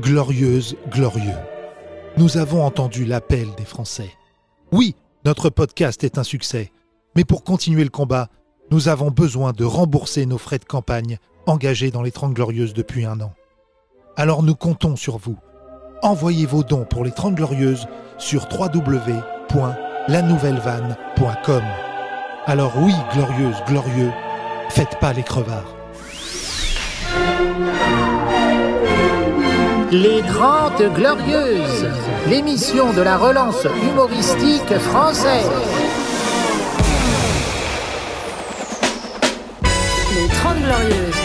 glorieuse, glorieux. Nous avons entendu l'appel des Français. Oui, notre podcast est un succès. Mais pour continuer le combat, nous avons besoin de rembourser nos frais de campagne engagés dans les 30 Glorieuses depuis un an. Alors nous comptons sur vous. Envoyez vos dons pour les 30 Glorieuses sur www.lanouvellevanne.com. Alors oui, glorieuse, glorieux, faites pas les crevards. Les Grandes Glorieuses, l'émission de la relance humoristique française. Les 30 Glorieuses,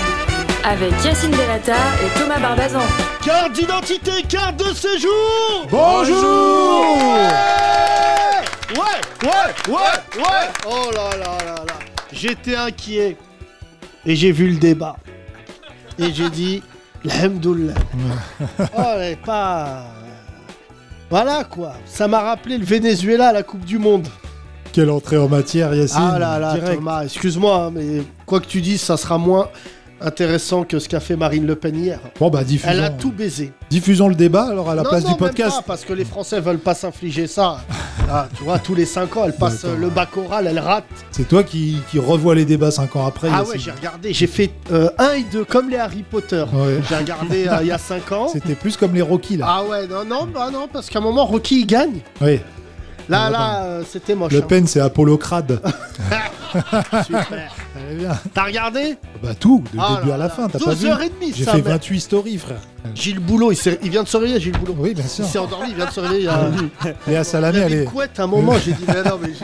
avec Yacine Delata et Thomas Barbazan. Carte d'identité, carte de séjour Bonjour Ouais, ouais, ouais, ouais Oh là là là là J'étais inquiet. Et j'ai vu le débat. Et j'ai dit, Alhamdoulilah. oh, elle pas... Voilà quoi. Ça m'a rappelé le Venezuela à la Coupe du Monde. Quelle entrée en matière, Yacine Ah là là, direct. Thomas, excuse-moi, hein, mais quoi que tu dises, ça sera moins intéressant que ce qu'a fait Marine Le Pen hier. Bon bah diffusons, Elle a tout baisé. diffusons le débat alors à la non, place non, du même podcast. pas, parce que les Français veulent pas s'infliger ça. Là, tu vois, tous les 5 ans, elle passe euh, le bac oral, elle rate. C'est toi qui, qui revois les débats 5 ans après. ah ouais, j'ai regardé, j'ai fait 1 et 2 comme les Harry Potter. Ouais. J'ai regardé euh, il y a 5 ans. C'était plus comme les Rocky là. Ah ouais, non, non, bah non, parce qu'à un moment, Rocky il gagne. Oui. Là, Ah, là, euh, c'était moche. Le hein. Pen c'est Apollo Crade. Super. Allez, bien. T'as regardé Bah tout, du Ah début là à la là. fin, t'as pas vu 12h30, J'ai ça, fait mec. 28 stories frère. Gilles Boulot, il, s'est- il vient de se réveiller, Gilles Boulot. Oui bien sûr. Il s'est endormi, il vient de se réveiller. Il y a, Léa il Salamé, elle est... couettes à un moment, j'ai dit, mais non, mais Léa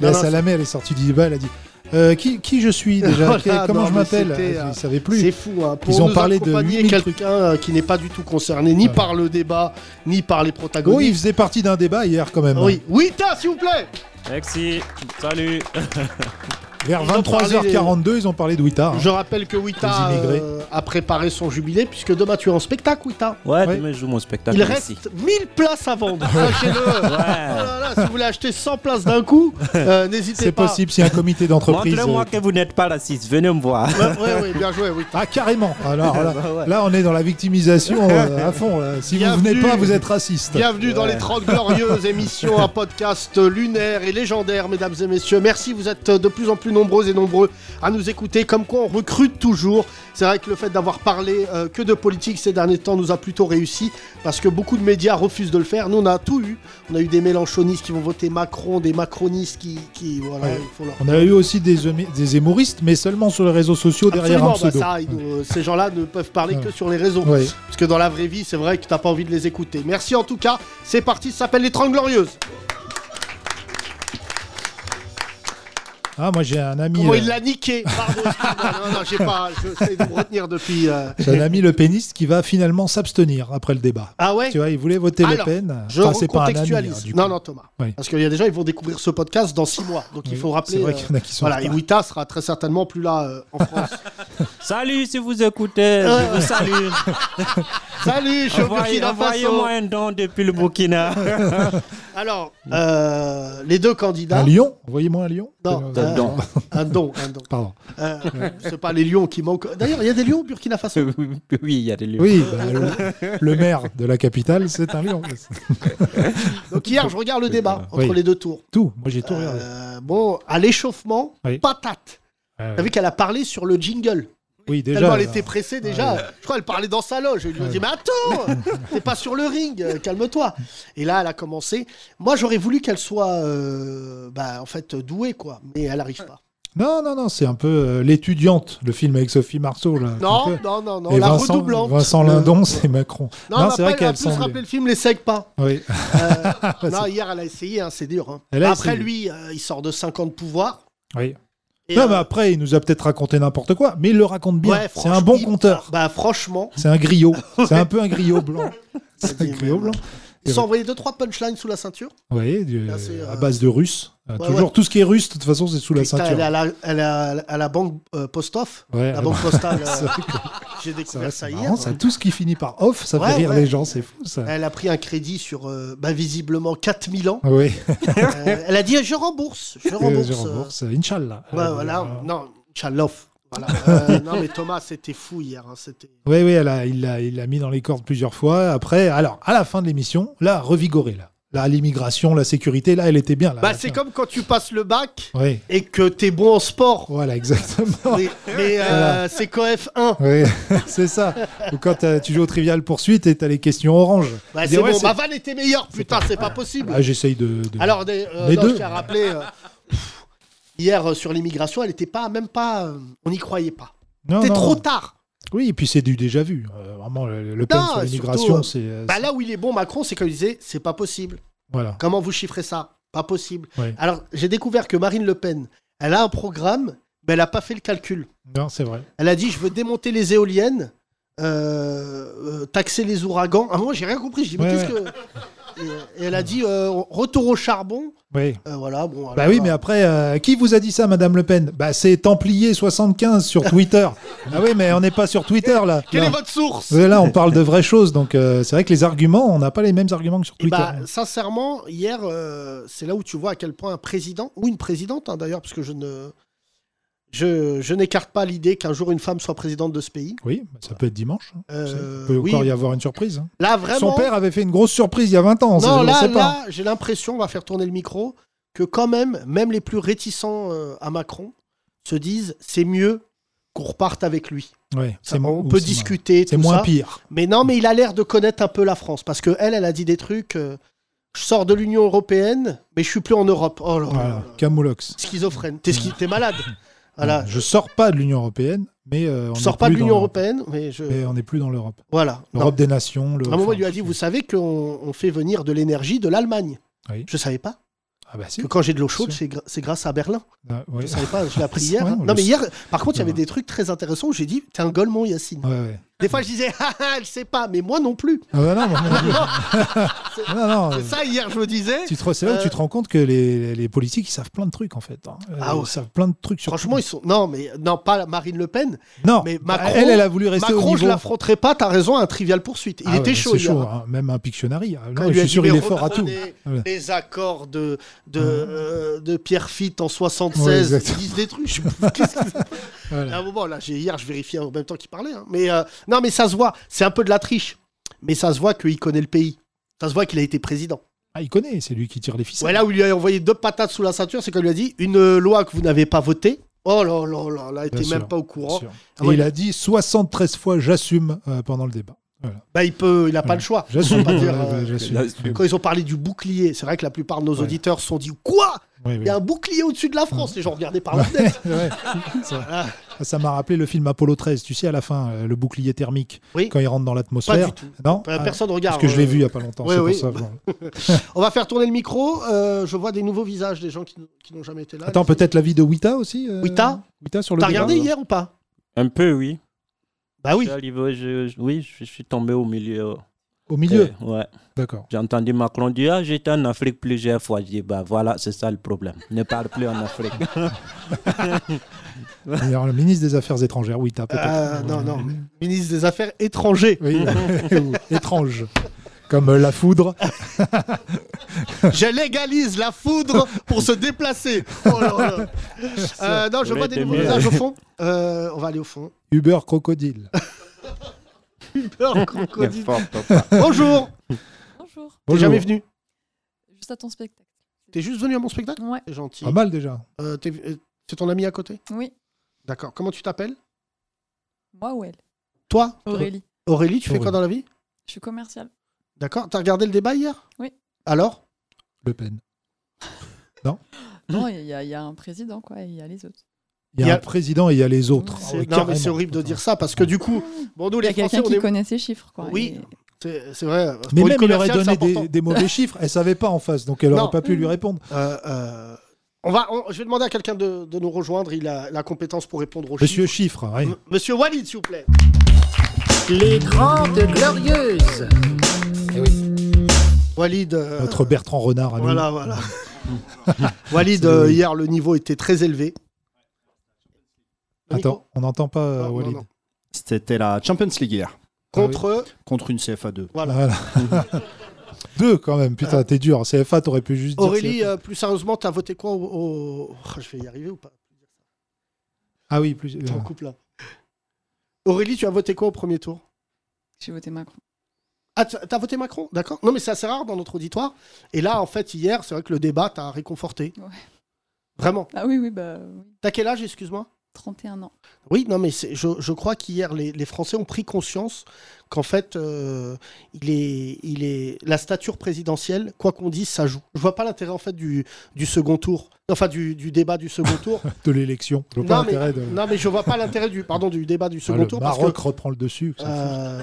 non, non, Salamé, elle est sortie du débat, elle a dit euh, qui, qui je suis déjà Voilà, Comment non, je m'appelle Je euh, ne savais C'est plus. fou, hein. Pour Ils ont nous parlé de accompagner 8000 quelqu'un euh, qui n'est pas du tout concerné ni Ouais. par le débat, ni par les Oui, il protagonistes. faisait partie d'un débat hier quand même. Oui, oui, t'as, s'il vous plaît Merci, salut. Vers Ils ont parlé 23h42, ils ont parlé de Wita. hein. Je rappelle que Wita euh, a préparé son jubilé, puisque demain tu es en spectacle, Wita. Ouais, Ouais. demain je joue mon spectacle Il ici. reste 1000 places à vendre, sachez-le. Oh Ouais. là là, si vous voulez acheter 100 places d'un coup, euh, n'hésitez C'est pas. possible, si un comité d'entreprise. Montrez-moi euh, que vous n'êtes pas raciste, venez me voir. Ouais, ouais, ouais, bien joué, Wita. Ah carrément Alors là, Bah là, on est dans la victimisation euh, à fond. là. Si vous Bienvenue. venez pas, vous êtes raciste. Bienvenue dans les 30 glorieuses émissions, un podcast lunaire et légendaire, mesdames et messieurs. Merci, vous êtes de plus en plus nombreux et nombreux à nous écouter. Comme quoi, on recrute toujours. C'est vrai que le fait d'avoir parlé euh, que de politique ces derniers temps nous a plutôt réussi parce que beaucoup de médias refusent de le faire. Nous, on a tout eu. On a eu des mélanchonistes qui vont voter Macron, des macronistes qui, qui voilà, Ouais. il faut leur On a eu aussi des, des hémoristes, mais seulement sur les réseaux sociaux derrière Absolument, un pseudo. bah ça, ils nous- ces gens-là ne peuvent parler que sur les réseaux. Parce que dans la vraie vie, c'est vrai que t'as pas envie de les écouter. Merci en tout cas. C'est parti, ça s'appelle Les 30 Glorieuses. Ah, moi j'ai un ami, Comment euh, il l'a niqué? Pardon. Non, non, j'ai pas. J'essaie de me retenir depuis. euh. j'ai un ami le péniste qui va finalement s'abstenir après le débat. Ah ouais? Tu vois, il voulait voter Le Alors, Pen. Je Enfin, c'est pas un ami, hein, du coup. non, non, Thomas. Oui. Parce qu'il y a des gens, ils vont découvrir ce podcast dans six mois. Donc il faut rappeler. C'est vrai euh, qu'il y en a qui sont. Voilà, et. Wita sera très certainement plus là euh, en France. Salut si vous écoutez, je vous salue. Salut, je suis au Envoyez- Burkina Faso. Envoyez-moi un don depuis le Burkina. Alors, euh, les deux candidats. Un lion Envoyez-moi un lion Non, don. un don, un don. Pardon. Euh, c'est pas les lions qui manquent. D'ailleurs, il y a des lions au Burkina Faso. oui, il y a des lieux. Oui, bah, le, le maire de la capitale, c'est un lion. Donc hier, je regarde le débat entre Oui. les deux tours. Tout, moi j'ai tout regardé. Euh, bon, à l'échauffement, Oui. patate. Ah, T'as vu qu'elle a parlé sur le jingle. Oui, déjà. Tellement elle était pressée déjà. Je crois qu'elle parlait dans sa loge. Je lui ai dit, mais attends, t'es pas sur le ring, euh, calme-toi. Et là, elle a commencé. Moi, j'aurais voulu qu'elle soit, euh, bah, en fait, douée, quoi. Mais elle arrive pas. Non, non, non, c'est un peu euh, l'étudiante, le film avec Sophie Marceau. Là, Non, non, non, non. Et la Vincent, redoublante. Vincent Le- Lindon, c'est Macron. Non, Non, elle c'est vrai qu'elle plus rappelé le film Les Secs pas. Oui. Euh, non, hier, elle a essayé, hein, c'est dur. hein. Elle Après, essayé. lui, il sort de 5 ans de pouvoir. oui. Et, non, euh, mais après, il nous a peut-être raconté n'importe quoi, mais il le raconte bien. ouais, c'est un bon conteur. Bah, franchement, C'est un griot. C'est un peu un griot blanc. C'est un griot blanc. ils sont envoyés 2-3 punchlines sous la ceinture. Oui, du- Là, c'est, euh, à base de russe. Euh, ouais, toujours tout ce qui est russe, de toute façon, c'est sous la ceinture. elle est à la, elle est à la- à la banque euh, post-off. La banque postale. J'ai découvert ça hier. marrant, ça, tout ce qui finit par off, ça Ouais, fait rire ouais. les gens, c'est fou ça. Elle a pris un crédit sur euh, bah, visiblement 4000 ans. Oui, Euh, elle a dit je rembourse. Je rembourse. je rembourse. Inch'Allah. euh, ouais, Euh, voilà. Non, Inch'Allah. Voilà. Euh, non, mais Thomas, c'était fou hier. hein, C'était. Oui, oui, elle a- il l'a il mis dans les cordes plusieurs fois. Après, alors, à la fin de l'émission, là, revigoré, là. Là, l'immigration, la sécurité, là, elle était bien. Là, Bah, c'est comme quand tu passes le bac Oui, et que t'es bon en sport. voilà, exactement. Mais, mais, euh, c'est qu'OF 1. Oui, c'est ça. Ou quand euh, tu joues au Trivial Poursuite et t'as les questions orange. Bah, c'est ouais, bon, ma vanne était meilleure, putain, c'est pas possible. Ah, J'essaye de, de- Alors, des, euh, non, deux. je tiens à rappeler, euh, pff, hier sur l'immigration, elle était pas, même pas, on n'y croyait pas. C'était trop tard. Oui, et puis c'est du déjà vu. Euh, vraiment, le, le Non, sur l'immigration, c'est. Bah là où il est bon, Macron, c'est quand il disait, c'est pas possible. Voilà. Comment vous chiffrez ça? Pas possible. Ouais. Alors, j'ai découvert que Marine Le Pen, elle a un programme, mais elle n'a pas fait le calcul. Non, c'est vrai. Elle a dit, je veux démonter les éoliennes, euh, euh, taxer les ouragans. Ah, moi, j'ai rien compris. Je dis, mais Ouais, qu'est-ce que... Et, et elle a dit, euh, retour au charbon. Oui. Euh, voilà, bon. Bah alors, oui, mais après, euh, qui vous a dit ça, Madame Le Pen? Bah c'est Templier75 sur Twitter. ah oui, mais on n'est pas sur Twitter là. Quelle Là. est votre source? Là, on parle de vraies choses, donc euh, c'est vrai que les arguments, on n'a pas les mêmes arguments que sur Et Twitter. bah, sincèrement, hier, euh, c'est là où tu vois à quel point un président, ou une présidente hein, d'ailleurs, parce que je ne, je, je n'écarte pas l'idée qu'un jour une femme soit présidente de ce pays. Oui, bah, ça peut être dimanche. hein. Euh, Il peut oui, encore y avoir une surprise. hein. là vraiment. Son père avait fait une grosse surprise il y a 20 ans. non, on là, là, j'ai l'impression, on va faire tourner le micro, que quand même, même les plus réticents euh, à Macron se disent c'est mieux qu'on reparte avec lui. Ouais, Ça, on peut discuter, C'est moins ça. pire. Mais non, mais il a l'air de connaître un peu la France parce que elle, elle a dit des trucs. euh, je sors de l'Union européenne, mais je suis plus en Europe. Oh là là Voilà, là. Camoulox. Schizophrène. T'es, schi- t'es malade. Voilà. Je sors pas de l'Union européenne, mais euh, on sors pas de l'Union européenne, mais je. Mais on n'est plus dans l'Europe. Voilà. L'Europe des nations. Le... À un moment, il lui a dit Vous savez qu'on on fait venir de l'énergie de l'Allemagne Oui. Je savais pas. Ah bah si. Que quand j'ai de l'eau chaude, c'est, gra- c'est grâce à Berlin. Ah, ouais. Je savais pas, je l'ai appris hier. hein. Non, mais hier, par contre, il y avait des trucs très intéressants où j'ai dit T'es un golemon, Yacine. Ouais, ouais. Des fois, je disais Ah, ah, elle sait pas, mais moi non plus. Ah bah non, moi non plus. non, non, C'est euh, ça, hier, je me disais. tu te, c'est là où Euh, tu te rends compte que les, les politiques, ils savent plein de trucs en fait. hein. Euh, Ah ouais. Ils savent plein de trucs sur Franchement, ils sont. Non, mais non, pas Marine Le Pen. Non, mais bah, Macron- elle, elle a voulu rester Macron, au je niveau. l'affronterai pas, t'as raison, un trivial poursuite. Il Ah ouais, était chaud c'est hier. chaud, hein. hein. même un Pictionary. Ah, non, je suis sûr, il est fort à tout. Voilà. Les accords de, de, Ouais. euh, de Pierre Fitt en Ouais, 76, exactement. ils disent des trucs. Je... Voilà. À un moment, là, hier, je vérifiais en même temps qu'il parlait. hein. Mais euh, non, mais ça se voit. C'est un peu de la triche. Mais ça se voit qu'il connaît le pays. Ça se voit qu'il a été président. Ah, il connaît, c'est lui qui tire les ficelles. Ouais, là où il lui a envoyé deux patates sous la ceinture, c'est qu'on lui a dit une loi que vous n'avez pas votée. Oh là là là, là, il Bien était même sûr, pas au courant. Ah Et ouais. il a dit 73 fois j'assume euh, pendant le débat. Voilà. Bah, il peut, il a pas Ouais. le choix. Va pas dire, euh. Quand ils ont parlé du bouclier, c'est vrai que la plupart de nos auditeurs se sont dit Quoi? Oui, oui. Il y a un bouclier au-dessus de la France Les gens regardaient par la fenêtre. Ouais. Ça- Ça m'a rappelé le film Apollo 13, tu sais, à la fin, euh, le bouclier thermique, Oui. quand il rentre dans l'atmosphère. Non? Ah, Personne ne regarde. Parce que je l'ai euh, vu il n'y a pas longtemps, ouais, c'est oui. pour ça. bon. On va faire tourner le micro. euh, je vois des nouveaux visages des gens qui, qui n'ont jamais été là. Attends, peut-être la vie de Wita aussi euh, Wita Wita sur le T'as regardé hier ou pas? Un peu, oui. Bah oui. Je suis arrivé, je- je- oui, je suis tombé au milieu. Au milieu Euh, ouais. D'accord. J'ai entendu Macron dire ah, j'étais en Afrique plusieurs fois. Je dis bah voilà, c'est ça le problème. Ne parle plus en Afrique. Alors, le ministre des Affaires étrangères, Wita, peut-être. Euh, non, non. Ministre des Affaires étrangers. Oui, ou étrange. Comme euh, la foudre. Je légalise la foudre pour se déplacer. Oh là là. Euh, non, je vois des nouveaux au fond. Euh, on va aller au fond. Uber crocodile. Uber crocodile. Bonjour. Bonjour. T'es jamais venu Juste à ton spectacle. T'es juste venu à mon spectacle Ouais. C'est gentil. Pas mal déjà. Euh, euh, c'est ton ami à côté Oui. D'accord. Comment tu t'appelles Moi ou elle Toi Aurélie. Aurélie, tu fais quoi dans la vie Je suis commerciale. D'accord. T'as regardé le débat hier? Oui. Alors? Le Pen. Non, il y, a- il y a un président, quoi, et il y a les autres. Il y a, Il y a- un président et il y a les autres. C'est- Ah oui, Non, mais c'est horrible de dire ça parce que du coup, bon, nous Il y les a Français, quelqu'un on qui est. connaît ces chiffres, quoi. Oui. et- C'est c'est vrai. Mais Pour une même il aurait commerciale, donné c'est des, mauvais chiffres. Elle savait pas en face, donc elle Non. n'aurait pas pu lui répondre. Euh, euh, on va, on- je vais demander à quelqu'un de, de nous rejoindre. Il a la compétence pour répondre aux Monsieur chiffres. Chiffre, oui. M- Monsieur Walid, s'il vous plaît. Les Grandes Glorieuses. Walid. euh, Notre Bertrand Renard à nous. Voilà, voilà. Walid, euh, hier, le niveau était très élevé. Le Attends, on n'entend pas euh, Non, Walid. non. C'était la Champions League hier, Contre. contre une CFA 2. Voilà. Voilà. Deux quand même, putain, t'es dur. CFA, t'aurais pu juste dire Aurélie, euh, plus sérieusement, t'as voté quoi au. Oh, je vais y arriver ou pas? Ah oui, plus. On coupe là. Aurélie, tu as voté quoi au premier tour? J'ai voté Macron. Ah, t'as voté Macron D'accord. Non, mais c'est assez rare dans notre auditoire. Et là, en fait, hier, c'est vrai que le débat t'a réconforté. Ouais. Vraiment. Ah oui, oui, bah. T'as quel âge, excuse-moi? 31 ans. Oui, non, mais je, je crois qu'hier, les, les Français ont pris conscience qu'en fait, euh, il est, il est, la stature présidentielle, quoi qu'on dise, ça joue. Je vois pas l'intérêt, en fait, du, du second tour. Enfin, du, du débat du second tour. de l'élection. Pas non, mais, de. non, mais je vois pas l'intérêt du, pardon, du débat du Ah, second le tour. Parce Maroc que, reprend le dessus. euh,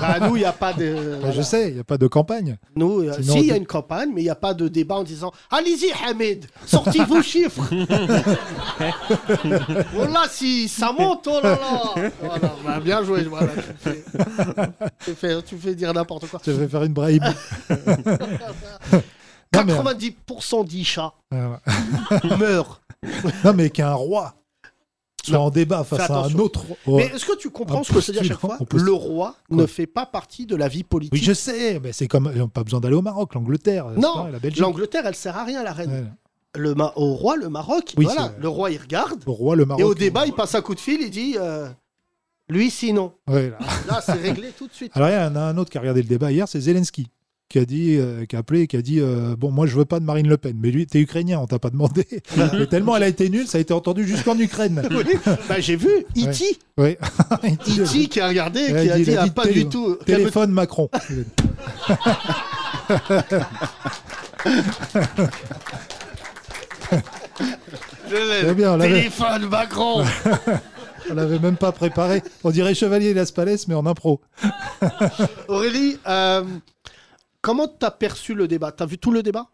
bah, nous, il n'y a pas de. Bah, voilà. Je sais, il n'y a pas de campagne. Nous, euh, Sinon, si, il y a une campagne, mais il n'y a pas de débat en disant Allez-y, Hamid, sortez vos chiffres. voilà, si ça monte, oh là là. Voilà, bah, bien joué, voilà, tu, fais... tu, fais, tu fais dire n'importe quoi. Je vais faire une bribe. Non, mais, 90% d'Isha euh, meurent. non, mais qu'un roi soit en débat face à un autre. Mais roi. est-ce que tu comprends ce que dis à chaque fois? Le roi Quoi ne fait pas partie de la vie politique. Oui, je sais, mais c'est comme. pas besoin d'aller au Maroc, l'Angleterre. c'est non, la l'Angleterre, elle sert à rien, la reine. Ouais. Le ma- au roi, le Maroc, Oui, voilà, le roi, il regarde. Au roi, le Maroc. Et au débat, il passe un coup de fil, il dit euh, lui, sinon. Ouais, là. Là, c'est réglé tout de suite. Alors, il y en a un autre qui a regardé le débat hier, c'est Zelensky, qui a dit, euh, qui a appelé, et qui a dit euh, Bon, moi, je veux pas de Marine Le Pen. Mais lui, t'es ukrainien, on t'a pas demandé. Mais tellement elle a été nulle, ça a été entendu jusqu'en Ukraine. Oui, bah, j'ai vu E.T. Oui. E.T. qui a regardé, qui a dit, il ah, pas télé- du tout. Téléphone Macron. L'ai. Très bien, on Téléphone Macron. On l'avait même pas préparé. On dirait Chevalier Las Palais, mais en impro. Aurélie, euh, comment t'as perçu le débat? T'as vu tout le débat?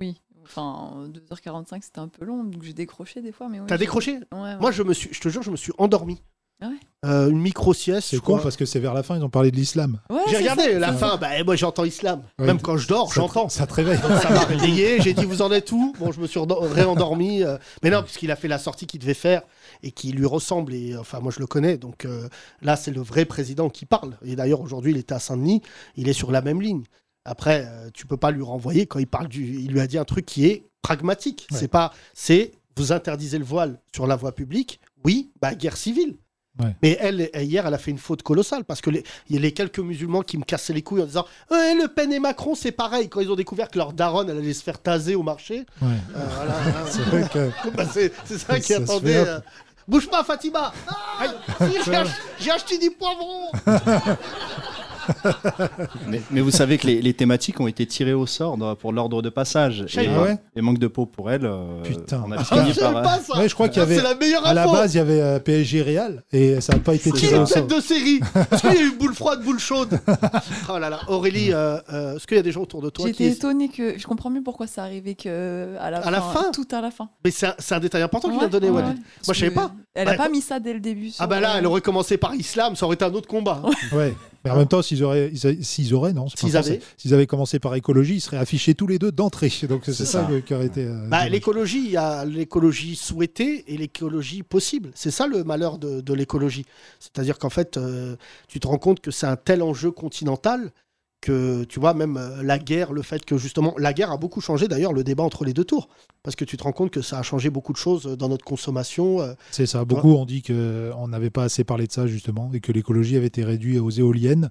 Oui. Enfin, 2h45, c'était un peu long, donc j'ai décroché des fois. mais oui, T'as j'ai- décroché? Ouais, ouais. Moi, je me suis, je te jure, je me suis endormi. Ah ouais Euh, une micro-sieste. C'est con crois. parce que c'est vers la fin, ils ont parlé de l'islam. Ouais, J'ai regardé ça, la fin, bah, moi j'entends islam. Ouais. Même quand je dors, j'entends. Ça te réveille. Donc ça m'a réveillé, j'ai dit vous en êtes où? Bon, je me suis réendormi. euh, mais non, puisqu'il a fait la sortie qu'il devait faire et qui lui ressemble. Et enfin, moi je le connais. Donc euh, là, c'est le vrai président qui parle. Et d'ailleurs, aujourd'hui, il était à Saint-Denis. Il est sur la même ligne. Après, euh, tu peux pas lui renvoyer quand il parle du. Il lui a dit un truc qui est pragmatique. Ouais. C'est pas. C'est vous interdisez le voile sur la voie publique. Oui, bah guerre civile. Ouais. Mais elle, hier, elle a fait une faute colossale parce que les- il y a les quelques musulmans qui me cassaient les couilles en disant Ouais, Le Pen et Macron, c'est pareil. Quand ils ont découvert que leur daronne, elle allait se faire taser au marché. Ouais. euh, voilà, C'est vrai que. bah, c'est c'est ça qui attendait. euh, Bouge pas, Fatima Ah, si, j'ai ach- J'ai acheté du poivron Mais, mais vous savez que les, les thématiques ont été tirées au sort pour l'ordre de passage. Et. Ah ouais et manque de peau pour elle. euh, Putain. On a Ah, fini Je par. savais pas ça Ouais, je crois qu'il y Ah, avait- C'est la meilleure À la base, il y avait euh, PSG Real et ça n'a pas été Qui tiré au une sort. tête de série Est-ce qu'il y a eu boule froide, boule chaude Oh là là, Aurélie, euh, euh, est-ce qu'il y a des gens autour de toi qui J'étais est... étonnée que. Je comprends mieux pourquoi ça arrivait que à la À fin. la fin Tout à la fin. Mais c'est un, détail important qu'il Ouais, vient de donner, ouais, Walid. ouais. Moi, je savais Parce pas. Elle Bah, a pas mis ça dès le début. Ah bah là, euh, elle aurait commencé par islam, ça aurait été un autre combat. Ouais. Mais en même temps, s'ils auraient, ils- s'ils auraient, non, S'ils avaient. Commencé par écologie, ils seraient affichés tous les deux d'entrée. Donc c'est ça, qui aurait été. euh, Bah, l'écologie, il y a l'écologie souhaitée et l'écologie possible. C'est ça le malheur de, de l'écologie. C'est-à-dire qu'en fait, euh, tu te rends compte que c'est un tel enjeu continental que, tu vois, même euh, la guerre, le fait que justement, la guerre a beaucoup changé d'ailleurs le débat entre les deux tours. Parce que tu te rends compte que ça a changé beaucoup de choses dans notre consommation. euh, C'est ça. Beaucoup ont dit qu'on n'avait pas assez parlé de ça justement et que l'écologie avait été réduite aux éoliennes.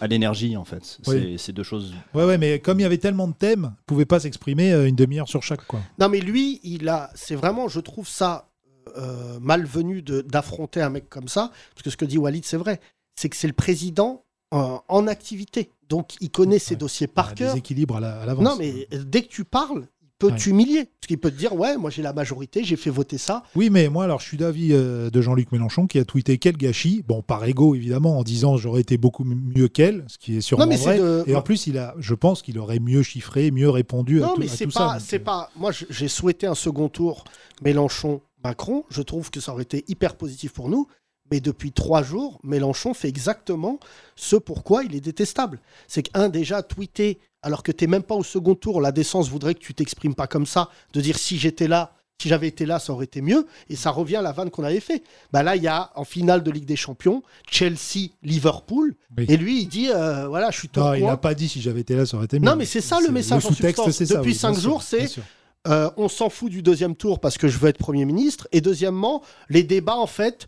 À l'énergie, en fait. C'est Oui. c'est deux choses. Ouais, ouais, mais comme il y avait tellement de thèmes, ils pouvaient pas s'exprimer euh, une demi-heure sur chaque, quoi. Non, mais lui, il a, c'est vraiment, je trouve ça euh, malvenu de- d'affronter un mec comme ça, parce que ce que dit Walid, c'est vrai, c'est que c'est le président euh, en activité, donc il connaît ses dossiers par cœur. déséquilibre à la- à l'avance. Non, mais dès que tu parles, il peut Ouais. t'humilier, parce qu'il peut te dire, ouais, moi j'ai la majorité, j'ai fait voter ça. Oui, mais moi, alors, je suis d'avis euh, de Jean-Luc Mélenchon qui a tweeté quel gâchis, bon, par ego évidemment, en disant j'aurais été beaucoup m- mieux qu'elle, ce qui est sûrement Non, mais c'est vrai. de- Et en plus, il a, je pense qu'il aurait mieux chiffré, mieux répondu à Non, tout, mais à c'est tout pas, c'est pas. Moi, je- j'ai souhaité un second tour Mélenchon-Macron. Je trouve que ça aurait été hyper positif pour nous. Mais depuis trois jours, Mélenchon fait exactement ce pourquoi il est détestable. C'est qu'un, déjà, tweeter, alors que t'es même pas au second tour, la décence voudrait que tu t'exprimes pas comme ça, de dire si j'étais là, si j'avais été là, ça aurait été mieux. Et ça revient à la vanne qu'on avait fait. Bah là, il y a en finale de Ligue des Champions, Chelsea-Liverpool. Oui. Et lui, il dit euh, voilà, je suis Non, il n'a pas dit si j'avais été là, ça aurait été mieux. Non, mais c'est ça le message en Le substance. ça. Depuis oui, cinq jours, c'est-. Euh, on s'en fout du deuxième tour parce que je veux être Premier ministre. Et deuxièmement, les débats, en fait,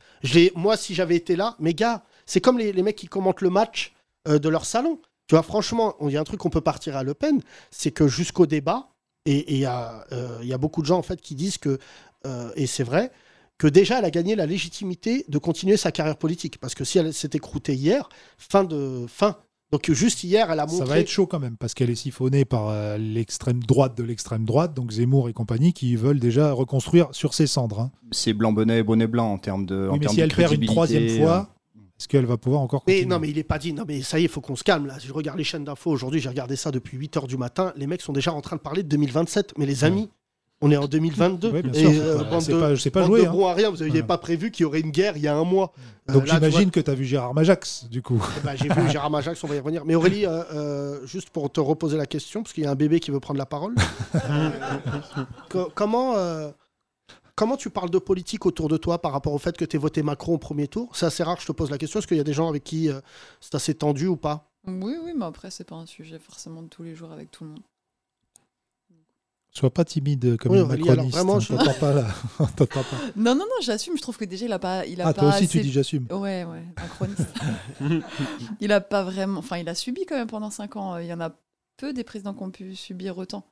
moi, si j'avais été là, mes gars, c'est comme les, mecs qui commentent le match euh, de leur salon. Tu vois, franchement, il y a un truc qu'on peut partir à Le Pen, c'est que jusqu'au débat, et il y, a, euh, y a beaucoup de gens, en fait, qui disent que, et c'est vrai, que déjà, elle a gagné la légitimité de continuer sa carrière politique. Parce que si elle s'était croûtée hier, fin de... Fin. Donc juste hier, elle a montré... Ça va être chaud quand même, parce qu'elle est siphonnée par euh, l'extrême droite de l'extrême droite, donc Zemmour et compagnie, qui veulent déjà reconstruire sur ses cendres. hein. C'est blanc bonnet et bonnet blanc en termes de. en Oui, mais termes si de elle perd une troisième fois, est-ce qu'elle va pouvoir encore Mais non, mais il est pas dit. Non, mais ça y est, il faut qu'on se calme là. Si je regarde les chaînes d'infos aujourd'hui, j'ai regardé ça depuis 8 h du matin. Les mecs sont déjà en train de parler de 2027. Mais les amis, on est en 2022. Ouais, bien Et, sûr, euh, c'est pas- bande c'est de- pas- c'est pas bande joué, de hein. bons à rien. Vous n'aviez pas prévu qu'il y aurait une guerre il y a un mois. Euh, Donc là, tu vois, j'imagine que tu as vu Gérard Majax, du coup. eh ben, J'ai vu Gérard Majax, on va y revenir. Mais Aurélie, euh, euh, juste pour te reposer la question, parce qu'il y a un bébé qui veut prendre la parole. Co- comment, euh, comment tu parles de politique autour de toi par rapport au fait que tu aies voté Macron au premier tour? C'est assez rare que je te pose la question. Est-ce qu'il y a des gens avec qui euh, c'est assez tendu ou pas? Oui, oui, mais après, c'est pas un sujet forcément de tous les jours avec tout le monde. Sois pas timide comme Oui, une alors macroniste. vraiment, hein, je- t'entends pas là. Pas. Non, non, non, j'assume. Je trouve que déjà, il a pas. Il a Ah, pas toi aussi, tu dis j'assume. Ouais, ouais, macroniste. il a pas vraiment. Enfin, il a subi quand même pendant 5 ans. Il y en a peu des présidents qui ont pu subir autant.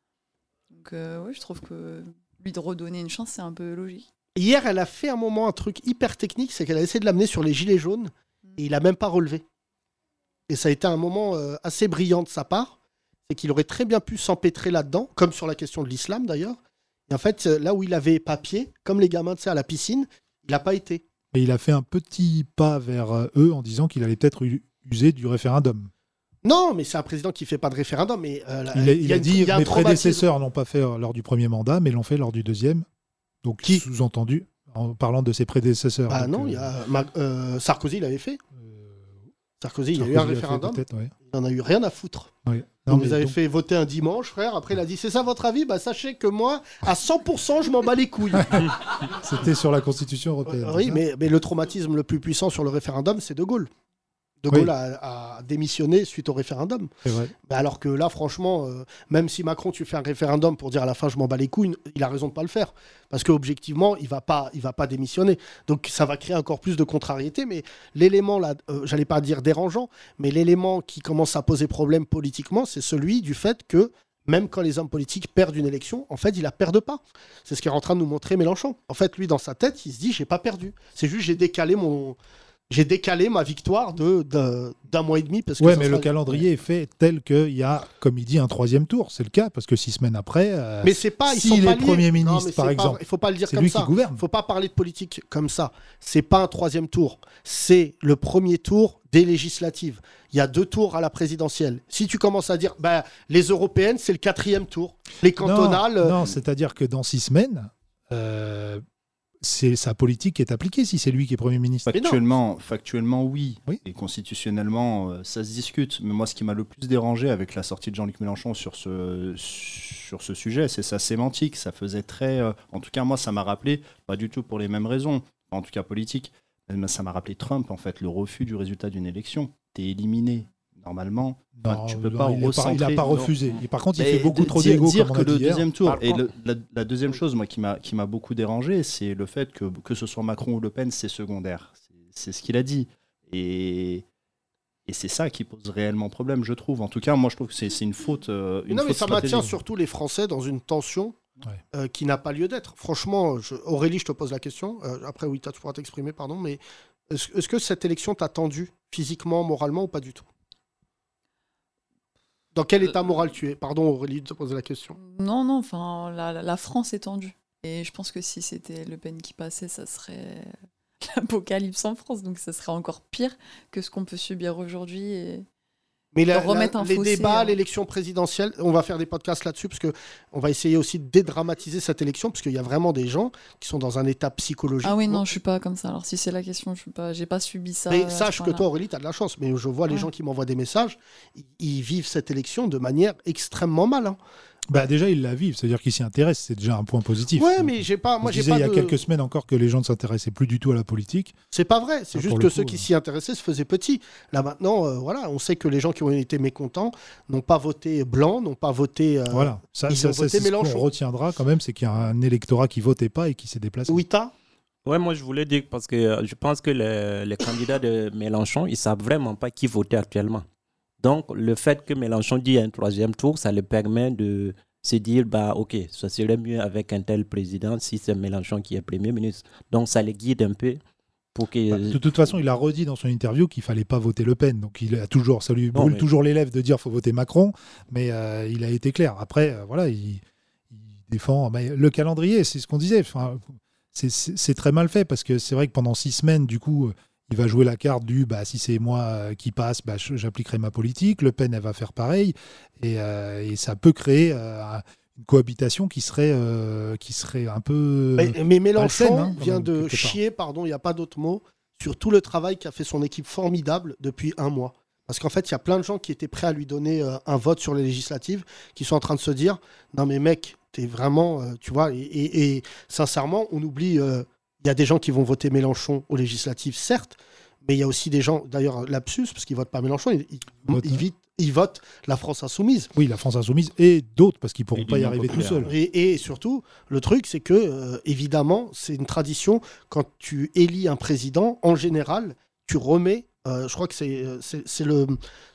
Donc, euh, ouais, je trouve que lui de redonner une chance, c'est un peu logique. Hier, elle a fait un moment un truc hyper technique, c'est qu'elle a essayé de l'amener sur les gilets jaunes et il a même pas relevé. Et ça a été un moment euh, assez brillant de sa part, c'est qu'il aurait très bien pu s'empêtrer là-dedans, comme sur la question de l'islam d'ailleurs. Et en fait, là où il avait papier, comme les gamins, tu sais, à la piscine, il n'a pas été. Et il a fait un petit pas vers euh, eux en disant qu'il allait peut-être user du référendum. Non, mais c'est un président qui fait pas de référendum. Mais euh, Il a, il il a dit a un mes prédécesseurs n'ont pas fait euh, lors du premier mandat, mais l'ont fait lors du deuxième. Donc Qui? sous-entendu, en parlant de ses prédécesseurs. Ah non, euh, y a euh, Sarkozy, l'avait fait. Sarkozy, il y a eu un référendum. ouais. Il en a eu rien à foutre. Ouais. Non, avait donc- fait voter un dimanche, frère. Après, il a dit C'est ça votre avis? Bah, sachez que moi, à 100%, je m'en bats les couilles. C'était sur la Constitution européenne. oui, mais le traumatisme le plus puissant sur le référendum, c'est De Gaulle. De Oui. Gaulle a, a démissionné suite au référendum. Bah, alors que là, franchement, euh, même si Macron, tu fais un référendum pour dire à la fin, je m'en bats les couilles, il a raison de pas le faire. Parce qu'objectivement, il va pas, il va pas démissionner. Donc ça va créer encore plus de contrariété. Mais l'élément, là, euh, j'allais pas dire dérangeant, mais l'élément qui commence à poser problème politiquement, c'est celui du fait que même quand les hommes politiques perdent une élection, en fait, ils la perdent pas. C'est ce qu'est en train de nous montrer Mélenchon. En fait, lui, dans sa tête, il se dit, j'ai pas perdu. C'est juste, j'ai décalé mon, j'ai décalé ma victoire de de- d'un mois et demi parce que Ouais, mais sera- le calendrier est fait tel qu'il y a, comme il dit, un troisième tour. C'est le cas, parce que six semaines après, euh, Mais c'est pas. Ils sont s'il pas est liés. Premier ministre, par exemple, il faut pas le dire c'est comme lui ça. qui gouverne. Il faut pas parler de politique comme ça. C'est pas un troisième tour. C'est le premier tour des législatives. Il y a deux tours à la présidentielle. Si tu commences à dire, bah, les européennes, c'est le quatrième tour. Les cantonales. Non, euh, non, c'est-à-dire que dans six semaines, euh, c'est sa politique qui est appliquée si c'est lui qui est Premier ministre. Factuellement, factuellement oui. Oui. Et constitutionnellement, euh, ça se discute. Mais moi, ce qui m'a le plus dérangé avec la sortie de Jean-Luc Mélenchon sur ce, sur ce sujet, c'est sa sémantique. Ça faisait très. euh, en tout cas, moi, ça m'a rappelé, pas du tout pour les mêmes raisons, en tout cas politique, mais ça m'a rappelé Trump, en fait, le refus du résultat d'une élection. T'es éliminé. Normalement, Non, tu peux non, pas il est pas- il refusé. Et par contre, il Mais fait beaucoup de- trop d'ego, dire comme on que le hier. deuxième tour. Et le- la, la deuxième chose, moi, qui m'a qui m'a beaucoup dérangé, c'est le fait que que ce soit Macron ou Le Pen, c'est secondaire. C'est- ce qu'il a dit. Et et c'est ça qui pose réellement problème, je trouve. En tout cas, moi, je trouve que c'est c'est une faute. euh, une non, mais ça maintient surtout les Français dans une tension Ouais. euh, qui n'a pas lieu d'être. Franchement, je- Aurélie, je te pose la question. Euh, après, oui, tu pourras t'exprimer, pardon. Mais est-ce est-ce que cette élection t'a tendu physiquement, moralement ou pas du tout? Dans quel état moral tu es? Pardon, Aurélie, de te poser la question. Non, non, enfin, la, France est tendue. Et je pense que si c'était Le Pen qui passait, ça serait l'apocalypse en France. Donc ça serait encore pire que ce qu'on peut subir aujourd'hui. Et... Mais la- les débats, hein. l'élection présidentielle, on va faire des podcasts là-dessus parce que on va essayer aussi de dédramatiser cette élection parce qu'il y a vraiment des gens qui sont dans un état psychologique. Ah oui, non, je suis pas comme ça. Alors si c'est la question, je suis pas, j'ai pas subi ça. Mais ce sache que toi, Aurélie, tu as de la chance. Mais je vois les gens qui m'envoient des messages, ils, ils vivent cette élection de manière extrêmement mal. hein. Bah déjà, ils la vivent, c'est-à-dire qu'ils s'y intéressent, c'est déjà un point positif. Ouais, mais j'ai pas. On Moi, j'ai disait pas il y a de- quelques semaines encore que les gens ne s'intéressaient plus du tout à la politique. C'est pas vrai. C'est Ah, juste que ceux qui euh. s'y intéressaient se faisaient petits. Là maintenant, euh, voilà, on sait que les gens qui ont été mécontents n'ont pas voté blanc, n'ont pas voté. euh, Voilà, ça, ils ça, ont ça, voté c'est ce qu'on Mélenchon. retiendra quand même, c'est qu'il y a un électorat qui votait pas et qui s'est déplacé. Ouïta. Ouais, moi je voulais dire parce que euh, je pense que les, les candidats de Mélenchon, ils savent vraiment pas qui voter actuellement. Donc le fait que Mélenchon dit un troisième tour, ça le permet de se dire bah ok, ça serait mieux avec un tel président si c'est Mélenchon qui est premier ministre. Donc ça les guide un peu pour que. Bah, de toute façon, il a redit dans son interview qu'il fallait pas voter Le Pen. Donc il a toujours, ça lui brûle mais- toujours les lèvres de dire faut voter Macron, mais euh, il a été clair. Après, euh, voilà, il, il défend. mais le calendrier, c'est ce qu'on disait. Enfin, c'est- très mal fait parce que c'est vrai que pendant six semaines, du coup, il va jouer la carte du bah, si c'est moi euh, qui passe, bah, j'appliquerai ma politique. Le Pen, elle va faire pareil. Et, euh, et ça peut créer euh, une cohabitation qui serait, euh, qui serait un peu. Mais, mais Mélenchon hein, vient de chier, pardon, il n'y a pas d'autre mot, sur tout le travail qu'a fait son équipe formidable depuis un mois. Parce qu'en fait, il y a plein de gens qui étaient prêts à lui donner un vote sur les législatives, qui sont en train de se dire Non, mais mec, t'es vraiment. tu vois, et, et- et sincèrement, on oublie. Il y a des gens qui vont voter Mélenchon aux législatives, certes, mais il y a aussi des gens, d'ailleurs, lapsus, parce qu'ils votent pas Mélenchon, ils, ils- Vote, ils hein. vit- ils votent la France Insoumise. Oui, la France Insoumise et d'autres parce qu'ils pourront Et pas y arriver tout seuls. Et, et surtout, le truc, c'est que, euh, évidemment, c'est une tradition, quand tu élis un président, en général, tu remets, euh, je crois que c'est euh, c'est- c'est le-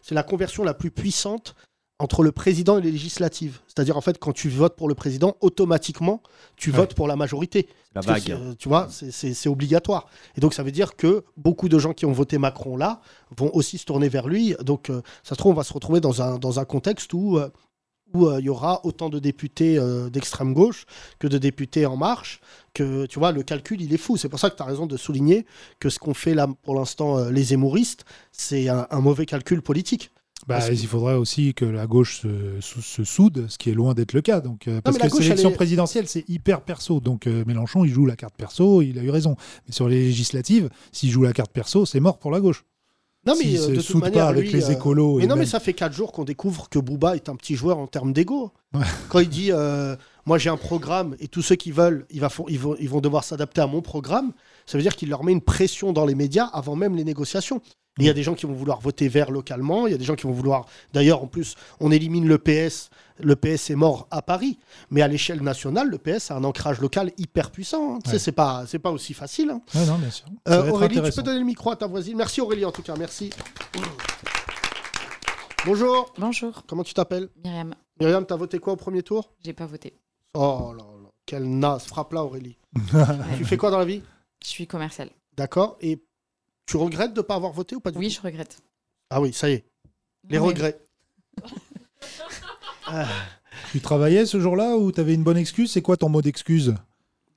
c'est la conversion la plus puissante entre le président et les législatives. C'est-à-dire, en fait, quand tu votes pour le président, automatiquement, tu Ouais. votes pour la majorité. La Parce vague. c'est, tu vois, c'est- obligatoire. Et donc, ça veut dire que beaucoup de gens qui ont voté Macron là vont aussi se tourner vers lui. Donc, euh, ça se trouve, on va se retrouver dans un, dans un contexte où euh, où euh, il y aura autant de députés euh, d'extrême gauche que de députés en marche, que tu vois, le calcul, il est fou. C'est pour ça que tu as raison de souligner que ce qu'on fait là pour l'instant, euh, les émouristes, c'est un, un mauvais calcul politique. Bah, que- Il faudrait aussi que la gauche se, se- se soude, ce qui est loin d'être le cas. Donc, euh, parce que l'élection est- présidentielle, c'est hyper perso. Donc euh, Mélenchon, il joue la carte perso, il a eu raison. Mais sur les législatives, s'il joue la carte perso, c'est mort pour la gauche. Non, mais euh, se de toute soude manière, pas avec lui, les écolos. Mais et non, mais ça fait 4 jours qu'on découvre que Booba est un petit joueur en termes d'ego. Ouais. Quand il dit Moi j'ai un programme et tous ceux qui veulent, il va fo- ils, vont, ils vont devoir s'adapter à mon programme, ça veut dire qu'il leur met une pression dans les médias avant même les négociations. Il y a des gens qui vont vouloir voter vert localement, il y a des gens qui vont vouloir. D'ailleurs, en plus, on élimine le PS. Le PS est mort à Paris, mais à l'échelle nationale, le PS a un ancrage local hyper puissant. hein. Tu sais, Ouais. c'est pas, c'est pas aussi facile. hein. Ouais, non, bien sûr. Ça Euh, Aurélie, tu peux donner le micro à ta voisine. Merci Aurélie en tout cas, merci. Bonjour, Bonjour, comment tu t'appelles? Myriam. Myriam, t'as voté quoi au premier tour? J'ai pas voté. Oh là là, quelle naze, frappe là Aurélie. tu fais quoi dans la vie? Je suis commerciale. D'accord, et tu regrettes de ne pas avoir voté ou pas du Oui, tout je regrette. Ah oui, ça y est, les regrets. Ah, Tu travaillais ce jour-là ou tu avais une bonne excuse? C'est quoi ton mot d'excuse?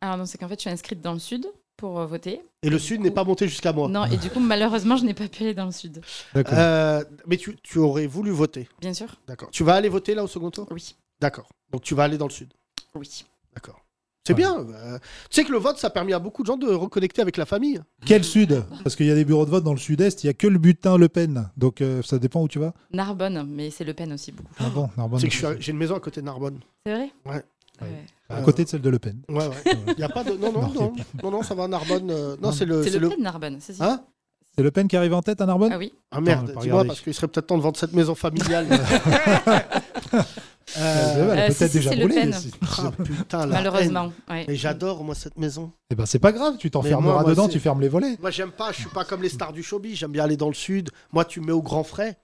Alors non, c'est qu'en fait, je suis inscrite dans le sud pour euh, voter. et le Sud n'est pas monté jusqu'à moi. Non, et du coup, malheureusement, je n'ai pas pu aller dans le sud. D'accord. Euh, mais tu, tu aurais voulu voter, Bien sûr. d'accord. Tu vas aller voter là au second tour? Oui. D'accord, donc tu vas aller dans le Sud? Oui. D'accord. C'est Ouais. bien. euh, tu sais que le vote, ça a permis à beaucoup de gens de reconnecter avec la famille. Quel sud? Parce qu'il y a des bureaux de vote dans le sud-est, il n'y a que le butin Le Pen. Donc euh, ça dépend où tu vas. Narbonne, mais c'est Le Pen aussi beaucoup. Ah bon, Narbonne. C'est que j'ai une maison à côté de Narbonne. C'est vrai? Ouais. Ouais. À côté de celle de Le Pen. Ouais, ouais. Il y a pas de. Non, non, Non, non. Non, non, ça va à Narbonne. euh, Non, c'est le. C'est c'est Le le- Pen, Narbonne. c'est ça? Hein? C'est Le Pen qui arrive en tête à Narbonne? Ah oui. Ah merde, dis-moi, parce qu'il serait peut-être temps de vendre cette maison familiale. Elle Euh, a euh, peut-être si, si, déjà Le brûlé. Ah putain, la haine. Malheureusement. ouais. Mais j'adore, moi, cette maison. Eh ben c'est pas grave, tu t'enfermeras dedans, tu fermes les volets. Moi, j'aime pas, je suis pas comme les stars du showbiz. J'aime bien aller dans le sud. Moi, tu me mets au Grand Frais.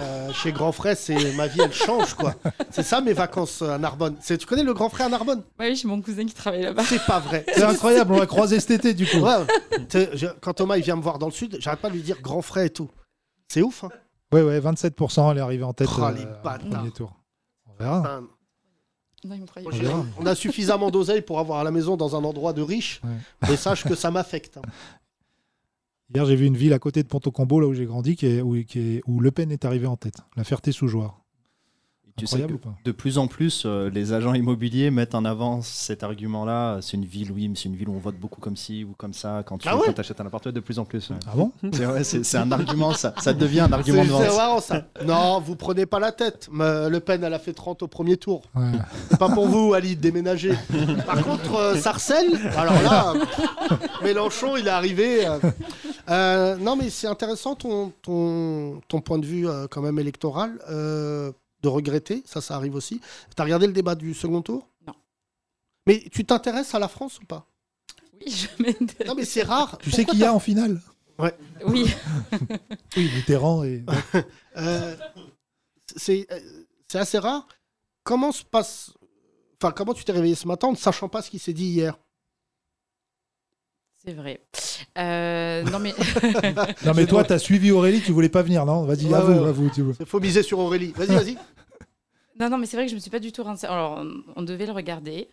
Euh, chez Grand Frais, c'est ma vie, elle change, quoi. C'est ça mes vacances euh, à Narbonne. C'est- Tu connais le Grand Frais à Narbonne? Ouais, oui, j'ai mon cousin qui travaille là-bas. C'est pas vrai. C'est incroyable, on va croiser cet été du coup. Ouais, je- quand Thomas il vient me voir dans le sud, j'arrête pas de lui dire Grand Frais et tout. C'est ouf, hein Ouais, ouais, 27%, elle est arrivée en tête Oh, euh, les au bâtards. premier tour. On verra. Enfin, Non, il me croyait moi, pas. j'ai- verra. on a suffisamment d'oseille pour avoir à la maison dans un endroit de riche. Ouais. Mais sache que ça m'affecte. hein. Hier, j'ai vu une ville à côté de Ponto Combo, là où j'ai grandi, qui est, où, qui est- où Le Pen est arrivé en tête. La Ferté-sous-Jouarre. Tu sais que de plus en plus, euh, les agents immobiliers mettent en avant cet argument-là. C'est une ville, oui, mais c'est une ville où on vote beaucoup comme ci ou comme ça. Quand tu Ah ouais achètes un appartement, de plus en plus. ouais. Ah bon C'est un argument, ça, ça devient un argument de c'est vente. marrant ça. Non, vous prenez pas la tête. Mais Le Pen, elle a fait 30 au premier tour. Ouais. Pas pour vous, Ali, de déménager. Par contre, euh, Sarcelles, alors là, Mélenchon, il est arrivé. euh, euh, non, mais c'est intéressant ton, ton, ton point de vue euh, quand même électoral. De regretter, ça, ça arrive aussi. T'as regardé le débat du second tour? Non. Mais tu t'intéresses à la France ou pas? Oui, je m'intéresse. Non, mais c'est rare. Tu sais qui y a en finale? Oui. Oui, Mitterrand et. Euh, c'est euh, c'est assez rare. Comment se passe. Enfin, comment tu t'es réveillé ce matin en ne sachant pas ce qui s'est dit hier? C'est vrai. Euh, non, mais. Non, mais toi, t'as suivi Aurélie, tu voulais pas venir, non? Vas-y, Ouais, avoue, ouais, ouais. avoue, tu veux. Faut miser sur Aurélie. Vas-y, vas-y. Non, non, mais c'est vrai que je me suis pas du tout renseignée. Alors, on, on devait le regarder.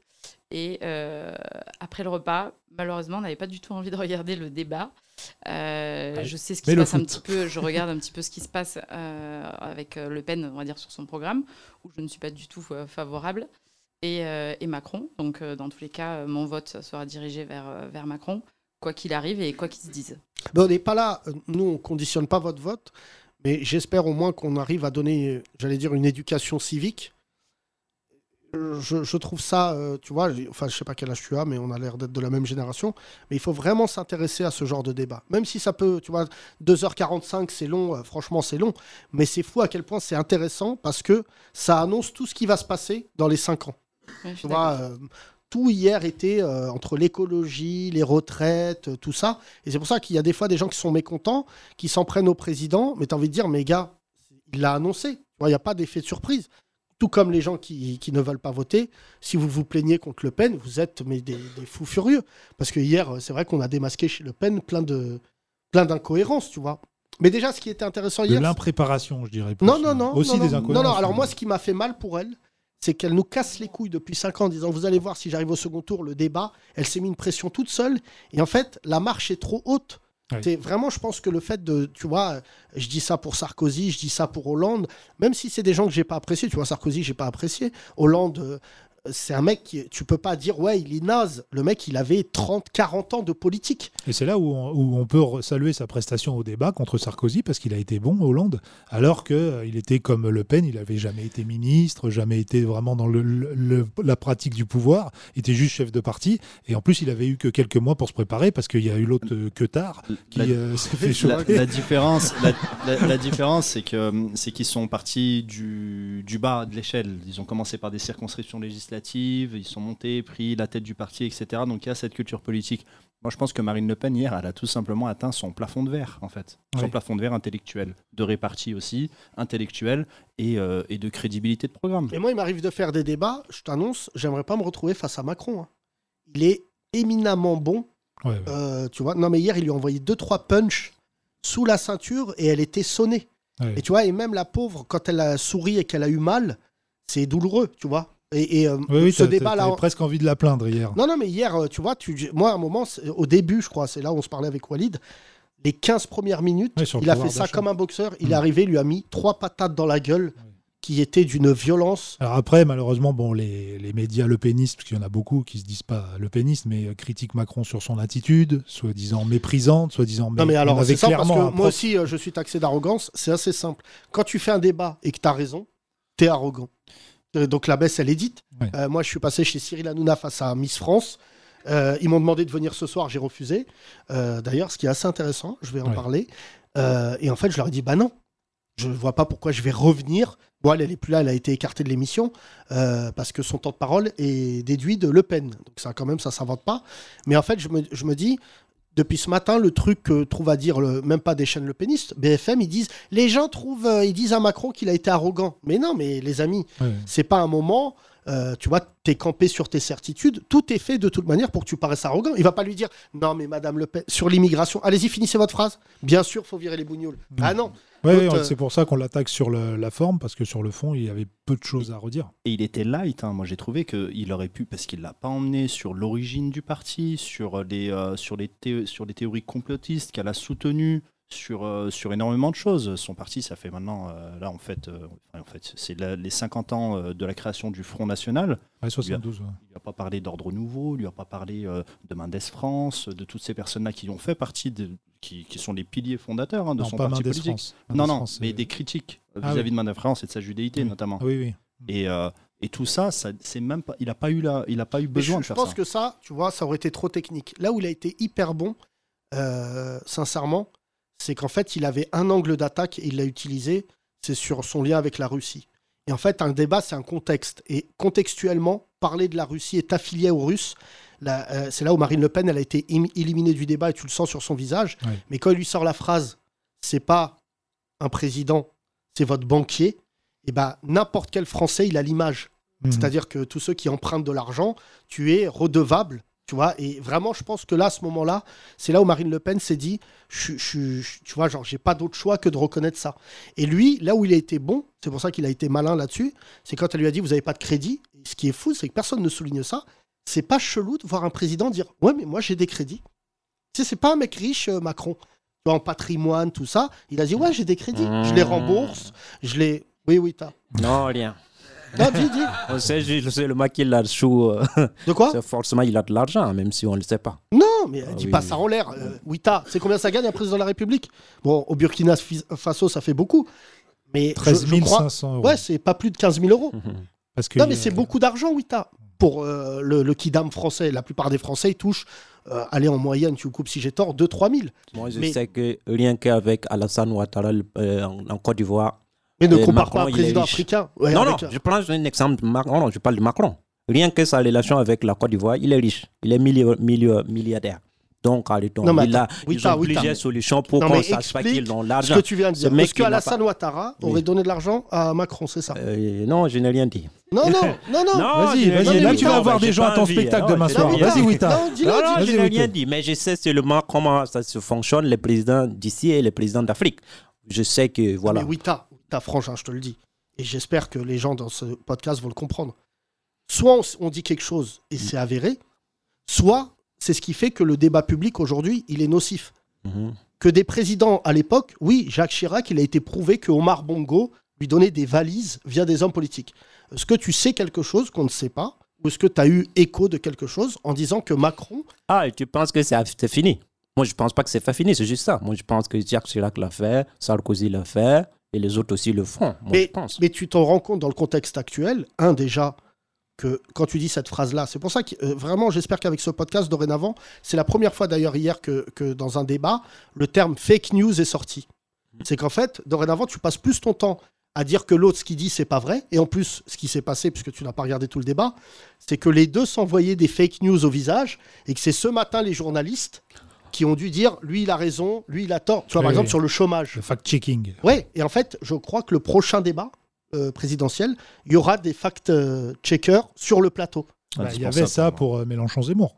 Et euh, après le repas, malheureusement, on n'avait pas du tout envie de regarder le débat. Euh, Ouais. je sais ce qui se passe un petit peu. Je regarde un petit peu ce qui se passe euh, avec Le Pen, on va dire, sur son programme, où je ne suis pas du tout favorable. Et, et Macron. Donc, dans tous les cas, mon vote sera dirigé vers, vers Macron, quoi qu'il arrive et quoi qu'il se dise. Mais on n'est pas là. Nous, on conditionne pas votre vote. Mais j'espère au moins qu'on arrive à donner, j'allais dire, une éducation civique. Je, je trouve ça, euh, tu vois, enfin, je sais pas quel âge tu as, mais on a l'air d'être de la même génération. Mais il faut vraiment s'intéresser à ce genre de débat. Même si ça peut, tu vois, 2h45, c'est long, euh, franchement, c'est long. Mais c'est fou à quel point c'est intéressant parce que ça annonce tout ce qui va se passer dans les 5 ans. Ouais, Tu vois, euh, tout hier était euh, entre l'écologie, les retraites, euh, tout ça. Et c'est pour ça qu'il y a des fois des gens qui sont mécontents, qui s'en prennent au président, mais tu as envie de dire, mais gars, il l'a annoncé. Il n'y a pas d'effet de surprise. Tout comme les gens qui, qui ne veulent pas voter, si vous vous plaignez contre Le Pen, vous êtes mais des, des fous furieux. Parce que hier, c'est vrai qu'on a démasqué chez Le Pen plein de plein d'incohérences, tu vois. Mais déjà, ce qui était intéressant De hier, l'impréparation, je dirais. plus. non, non, non. Aussi non, des incohérences. Non, non, alors moi, ce qui m'a fait mal pour elle, c'est qu'elle nous casse les couilles depuis 5 ans en disant Vous allez voir si j'arrive au second tour, le débat. Elle s'est mis une pression toute seule. Et en fait, la marche est trop haute. Oui. C'est vraiment, je pense que le fait de, tu vois, je dis ça pour Sarkozy, je dis ça pour Hollande, même si c'est des gens que j'ai pas appréciés, tu vois, Sarkozy, j'ai pas apprécié. Hollande, euh, c'est un mec qui, tu peux pas dire, ouais, il est naze. Le mec, il avait 30, 40 ans de politique. Et c'est là où on, où on peut saluer sa prestation au débat contre Sarkozy parce qu'il a été bon, Hollande, alors que euh, il était comme Le Pen, il n'avait jamais été ministre, jamais été vraiment dans le, le- le- la pratique du pouvoir, il était juste chef de parti. Et en plus, il avait eu que quelques mois pour se préparer parce qu'il y a eu l'autre euh, que tard qui La- euh, s'est fait La, choper. la différence, la, la- la différence, c'est que c'est qu'ils sont partis du, du bas de l'échelle. Ils ont commencé par des circonscriptions législatives, ils sont montés, pris la tête du parti, etc. Donc il y a cette culture politique. Moi, je pense que Marine Le Pen hier, elle a tout simplement atteint son plafond de verre, en fait, son Oui. plafond de verre intellectuel, de répartie aussi, intellectuel et, euh, et de crédibilité de programme. Et moi, il m'arrive de faire des débats, je t'annonce, j'aimerais pas me retrouver face à Macron. hein. Il est éminemment bon Ouais, ouais. Euh, tu vois, non mais hier il lui a envoyé deux trois punch sous la ceinture et elle était sonnée. Ouais. Et tu vois, et même la pauvre quand elle a souri et qu'elle a eu mal, c'est douloureux, tu vois. Et, et, euh, Oui, oui, ce t'as- débat t'as- là, t'avais presque envie de la plaindre hier. non non mais hier, euh, tu vois, tu, moi à un moment, au début, je crois, c'est là où on se parlait avec Walid. Les 15 premières minutes, il a fait ça comme un boxeur. Il Mm. est arrivé, il lui a mis trois patates dans la gueule, qui étaient d'une violence. Alors après, malheureusement, bon, les, les médias le pénistes, parce qu'il y en a beaucoup qui se disent pas le péniste, mais euh, critiquent Macron sur son attitude, soi-disant méprisante, soi-disant. Non mais alors c'est ça parce que moi prof- aussi je suis taxé d'arrogance, c'est assez simple. Quand tu fais un débat et que tu as raison, tu es arrogant. Euh, Donc la baisse elle est dite. Euh, moi je suis passé chez Cyril Hanouna face à Miss France. Euh, ils m'ont demandé de venir ce soir, j'ai refusé. Euh, D'ailleurs ce qui est assez intéressant, je vais en parler. Et en fait je leur ai dit bah non, je ne vois pas pourquoi je vais revenir. Bon elle, elle est plus là, elle a été écartée de l'émission parce que son temps de parole est déduit de Le Pen. Donc ça quand même ça s'invente pas. Mais en fait je me, je me dis depuis ce matin, le truc que trouve à dire, le- même pas des chaînes le péniste, BFM, ils disent, les gens trouvent, euh, ils disent à Macron qu'il a été arrogant. Mais non, mais les amis, Ouais. c'est pas un moment, euh, tu vois, t'es campé sur tes certitudes, tout est fait de toute manière pour que tu paraisses arrogant. Il va pas lui dire, non mais Madame Le Pen, sur l'immigration, allez-y, finissez votre phrase. Bien sûr, faut virer les bougnoules. Ah non, Ouais, euh, c'est pour ça qu'on l'attaque sur le- la forme, parce que sur le fond, il y avait peu de choses à redire. Et il était light, hein. moi j'ai trouvé qu'il aurait pu, parce qu'il l'a pas emmené sur l'origine du parti, sur les, euh, sur, les sur les théories complotistes qu'elle a soutenues, sur, euh, sur énormément de choses. Son parti, ça fait maintenant, euh, là en fait, euh, en fait c'est la- les 50 ans euh, de la création du Front National. Ouais, 72. ouais. Il n'a pas parlé d'Ordre Nouveau, il lui a pas parlé euh, de Mendes France, de toutes ces personnes-là qui ont fait partie, de, qui, qui sont les piliers fondateurs hein, de Non, son pas parti Mendes politique. France. Non, non, France, mais des critiques Ah vis-à-vis de Mendes France et de sa judéité Oui. notamment. Ah Oui, oui. Et, euh, et tout ça, ça c'est même pas, il n'a pas eu la, il a pas eu besoin je, de je faire pense ça. que ça, tu vois, ça aurait été trop technique. Là où il a été hyper bon, euh, sincèrement, c'est qu'en fait, il avait un angle d'attaque et il l'a utilisé, c'est sur son lien avec la Russie. Et en fait, un débat, c'est un contexte. Et contextuellement, parler de la Russie est affilié aux Russes. Euh, c'est là où Marine Le Pen, elle a été im- éliminée du débat et tu le sens sur son visage. Mais quand il lui sort la phrase, c'est pas un président, c'est votre banquier, et ben n'importe quel Français, il a l'image. Mhm. C'est-à-dire que tous ceux qui empruntent de l'argent, tu es redevable. Tu vois, et vraiment, je pense que là, à ce moment-là, c'est là où Marine Le Pen s'est dit, je, je- je- tu vois, genre, j'ai pas d'autre choix que de reconnaître ça. Et lui, là où il a été bon, c'est pour ça qu'il a été malin là-dessus, c'est quand elle lui a dit, vous n'avez pas de crédit. Ce qui est fou, c'est que personne ne souligne ça. C'est pas chelou de voir un président dire, ouais, mais moi j'ai des crédits. Tu sais, c'est pas un mec riche, euh, Macron. Tu vois, en patrimoine, tout ça. Il a dit, ouais, j'ai des crédits. Je les rembourse. Je les. Oui, oui, t'as. Non, rien. Non, dis, dis. On sait juste seulement qu'il a sous. euh, De quoi forcément, il a de l'argent, même si on ne le sait pas. Non, mais Ah dis oui, pas ça en l'air. Euh, Wita, c'est combien ça gagne un président de la République? Bon, au Burkina Faso, ça fait beaucoup. Mais 13 je, je crois... 500 euros. Ouais, c'est pas plus de 15 000 euros. Parce que Non, mais a- c'est beaucoup d'argent, Wita. Pour euh, le, le kidam français, la plupart des Français, ils touchent, euh, allez, en moyenne, tu me coupes si j'ai tort, 2-3 000. Moi, je Mais- sais que rien qu'avec Alassane Ouattara le- euh, en, en Côte d'Ivoire. Mais ne compare Macron, pas un président africain. Ouais, non, non, je prends un exemple de Macron. Non, je parle de Macron. Rien que sa relation avec la Côte d'Ivoire, il est riche. Il est milli- milli- milliardaire. Donc, arrêtons. Non, mais il a, attends, ils ont plusieurs solutions pour Non, qu'on sache pas qu'ils ont Ce l'argent. que tu viens de Ce dire. mec, Est-ce que il n'a Alassane pas- Ouattara Oui. aurait donné de l'argent à Macron, c'est ça Euh, non, je n'ai rien dit. Non, non, non, non. Vas-y, vas-y, là, tu vas Non, avoir des gens à ton spectacle non, demain soir. Vas-y. Wita. Non, Non, non, je n'ai rien dit, mais je sais seulement comment ça se fonctionne, les présidents d'ici et les présidents d'Afrique. Je sais que, voilà. Mais Wita, Wita, franchement, je te le dis. Et j'espère que les gens dans ce podcast vont le comprendre. Soit on, dit quelque chose et c'est avéré, soit c'est ce qui fait que le débat public aujourd'hui, il est nocif. Mhm. Que des présidents à l'époque, oui, Jacques Chirac, il a été prouvé que Omar Bongo lui donnait des valises via des hommes politiques. Est-ce que tu sais quelque chose qu'on ne sait pas? Ou est-ce que tu as eu écho de quelque chose en disant que Macron, Ah, et tu penses que c'est fini? Moi, je pense pas que c'est fini, c'est juste ça. Moi, je pense que Jacques Chirac l'a fait, Sarkozy l'a fait, et les autres aussi le font. Moi, je pense. Mais tu t'en rends compte dans le contexte actuel, un déjà, que quand tu dis cette phrase-là, c'est pour ça que euh, vraiment, j'espère qu'avec ce podcast dorénavant, c'est la première fois d'ailleurs hier que, que dans un débat, le terme fake news est sorti. C'est qu'en fait, dorénavant, tu passes plus ton temps à dire que l'autre, ce qu'il dit, c'est pas vrai. Et en plus, ce qui s'est passé, puisque tu n'as pas regardé tout le débat, c'est que les deux s'envoyaient des fake news au visage et que c'est ce matin les journalistes qui ont dû dire lui, il a raison, lui, il a tort. Tu vois, Oui, par exemple, oui. sur le chômage. Le fact-checking. Ouais, et en fait, je crois que le prochain débat euh, présidentiel, il y aura des fact-checkers sur le plateau. Bah, il y avait ça pour euh, Mélenchon-Zemmour.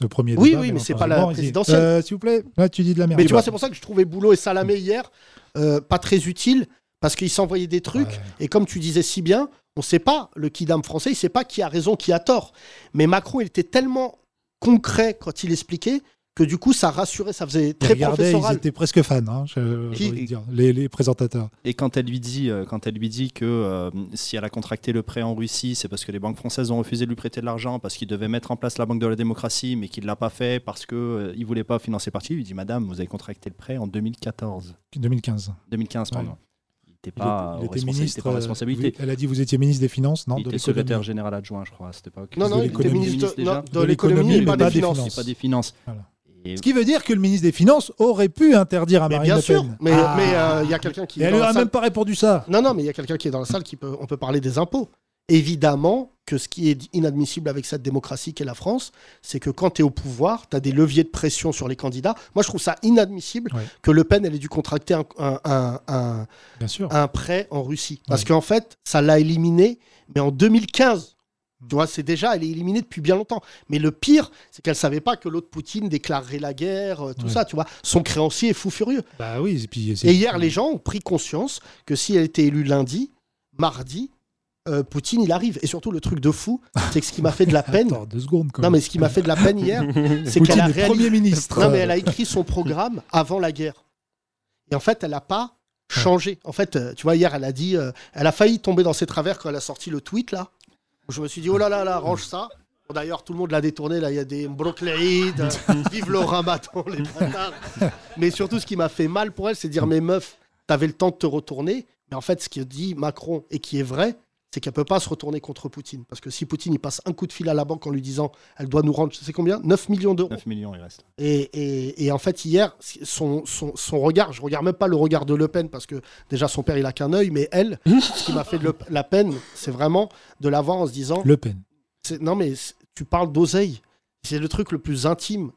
Le premier Oui, débat, oui, mais c'est Mélenchon pas la Zemmour, présidentielle. euh, S'il vous plaît, là, tu dis de la merde. Mais tu vois, c'est pour ça que je trouvais Boulot et Salamé hier euh, pas très utiles, parce qu'ils s'envoyaient des trucs, Ouais. et comme tu disais si bien, on ne sait pas, le kidam français, il ne sait pas qui a raison, qui a tort. Mais Macron, il était tellement concret quand il expliquait, que du coup, ça rassurait, ça faisait Ils très ils professoral. étaient presque fans, hein, je- dire, les, les présentateurs. Et quand elle lui dit, euh, quand elle lui dit que euh, si elle a contracté le prêt en Russie, c'est parce que les banques françaises ont refusé de lui prêter de l'argent parce qu'il devait mettre en place la banque de la démocratie, mais qu'il l'a pas fait parce que euh, il voulait pas financer le parti. Il lui dit, Madame, vous avez contracté le prêt en 2014, 2015. 2015 pardon. Ouais. Il n'était Il pas, était- il était ministre. pas euh, responsabilité. elle a dit vous étiez ministre des Finances, non il de était l'économie. secrétaire général adjoint, je crois, cette époque. Non, non, de il était ministre, déjà non, De de l'économie pas pas des finances. finances. Et pas des finances. Voilà. Et- Ce qui veut dire que le ministre des Finances aurait pu interdire à Mais Marine bien Le sûr, Pen. mais Ah. mais, euh, il y a quelqu'un qui Et est elle salle. même pas répondu ça. Non, non, mais il y a quelqu'un qui est dans la salle qui peut. On peut parler des impôts. Évidemment que ce qui est inadmissible avec cette démocratie qu'est la France, c'est que quand tu es au pouvoir, tu as des leviers de pression sur les candidats. Moi, je trouve ça inadmissible Ouais. que Le Pen elle ait dû contracter un, un- un- un- Bien sûr. un prêt en Russie. Parce Ouais. qu'en fait, ça l'a éliminé, mais en 2015. Tu vois, c'est déjà, elle est éliminée depuis bien longtemps. Mais le pire, c'est qu'elle savait pas que l'autre Poutine déclarerait la guerre, euh, tout Ouais. ça, tu vois. Son créancier est fou furieux. Bah oui, et puis Et hier, les gens ont pris conscience que si elle était élue lundi, mardi, euh, Poutine, il arrive. Et surtout, le truc de fou, c'est que ce qui m'a fait de la peine. Attends, deux secondes. Non, mais ce qui m'a fait de la peine hier, c'est qu'elle a est réalisé. Premier ministre. Non, mais elle a écrit son programme avant la guerre. Et en fait, elle n'a pas changé. En fait, euh, tu vois, hier, elle a dit, euh, elle a failli tomber dans ses travers quand elle a sorti le tweet là. Je me suis dit, oh là là là, range ça. D'ailleurs, tout le monde l'a détourné. Là, il y a des Brooklyn, vive le ramadan, les bâtards. Mais surtout, ce qui m'a fait mal pour elle, c'est de dire, mais meuf, t'avais le temps de te retourner. Mais en fait, ce que dit Macron et qui est vrai, c'est qu'elle peut pas se retourner contre Poutine. Parce que si Poutine il passe un coup de fil à la banque en lui disant, elle doit nous rendre, c'est combien? 9 millions d'euros. 9 millions, il reste. Et, et- et en fait, hier, son, son, son regard, je regarde même pas le regard de Le Pen parce que déjà son père il a qu'un œil, mais elle, ce qui m'a fait de le- la peine, c'est vraiment de la voir en se disant Le Pen. Non, mais tu parles d'oseille. C'est le truc le plus intime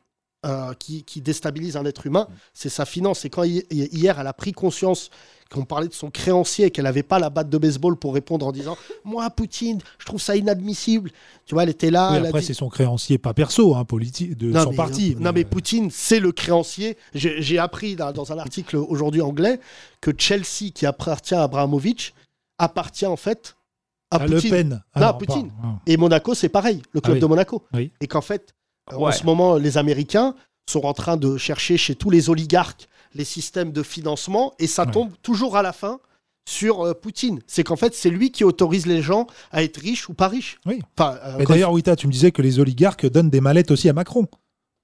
euh, qui, qui déstabilise un être humain, c'est sa finance. Et quand hi- hier, elle a pris conscience qu'on parlait de son créancier et qu'elle n'avait pas la batte de baseball pour répondre en disant Moi, Poutine, je trouve ça inadmissible. Tu vois, elle était là. Oui, elle après, dit- c'est son créancier, pas perso, hein, politique, de non, son mais, parti. Non, mais Poutine, c'est le créancier. J'ai appris dans, dans un article aujourd'hui anglais que Chelsea, qui appartient à Abramovich, appartient en fait à, À Le Poutine. Pen. Ah non, non, à Poutine. pas- ah. Et Monaco, c'est pareil, le club Ah oui. de Monaco. Oui. Et qu'en fait, en ce moment, les Américains sont en train de chercher chez tous les oligarques les systèmes de financement et ça Ouais. tombe toujours à la fin sur euh, Poutine. C'est qu'en fait, c'est lui qui autorise les gens à être riches ou pas riches. Oui. Enfin, euh, Mais d'ailleurs, Wita, tu me disais que les oligarques donnent des mallettes aussi à Macron.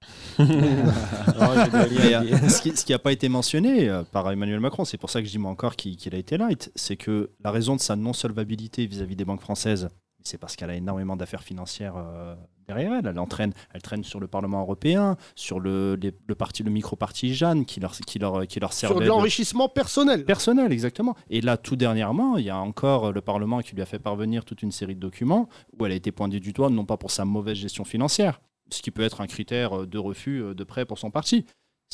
Ce qui n'a pas été mentionné euh, par Emmanuel Macron, c'est pour ça que je dis moi encore qu'il a été light, c'est que la raison de sa non-solvabilité vis-à-vis des banques françaises, c'est parce qu'elle a énormément d'affaires financières euh, derrière elle. Elle entraîne, elle traîne sur le Parlement européen, sur le, les- le parti, le micro-parti Jeanne qui leur, qui leur, qui leur sur servait de de- l'enrichissement personnel. personnel, exactement. Et là, tout dernièrement, il y a encore le Parlement qui lui a fait parvenir toute une série de documents où elle a été pointée du doigt, non pas pour sa mauvaise gestion financière, ce qui peut être un critère de refus euh, de prêt pour son parti.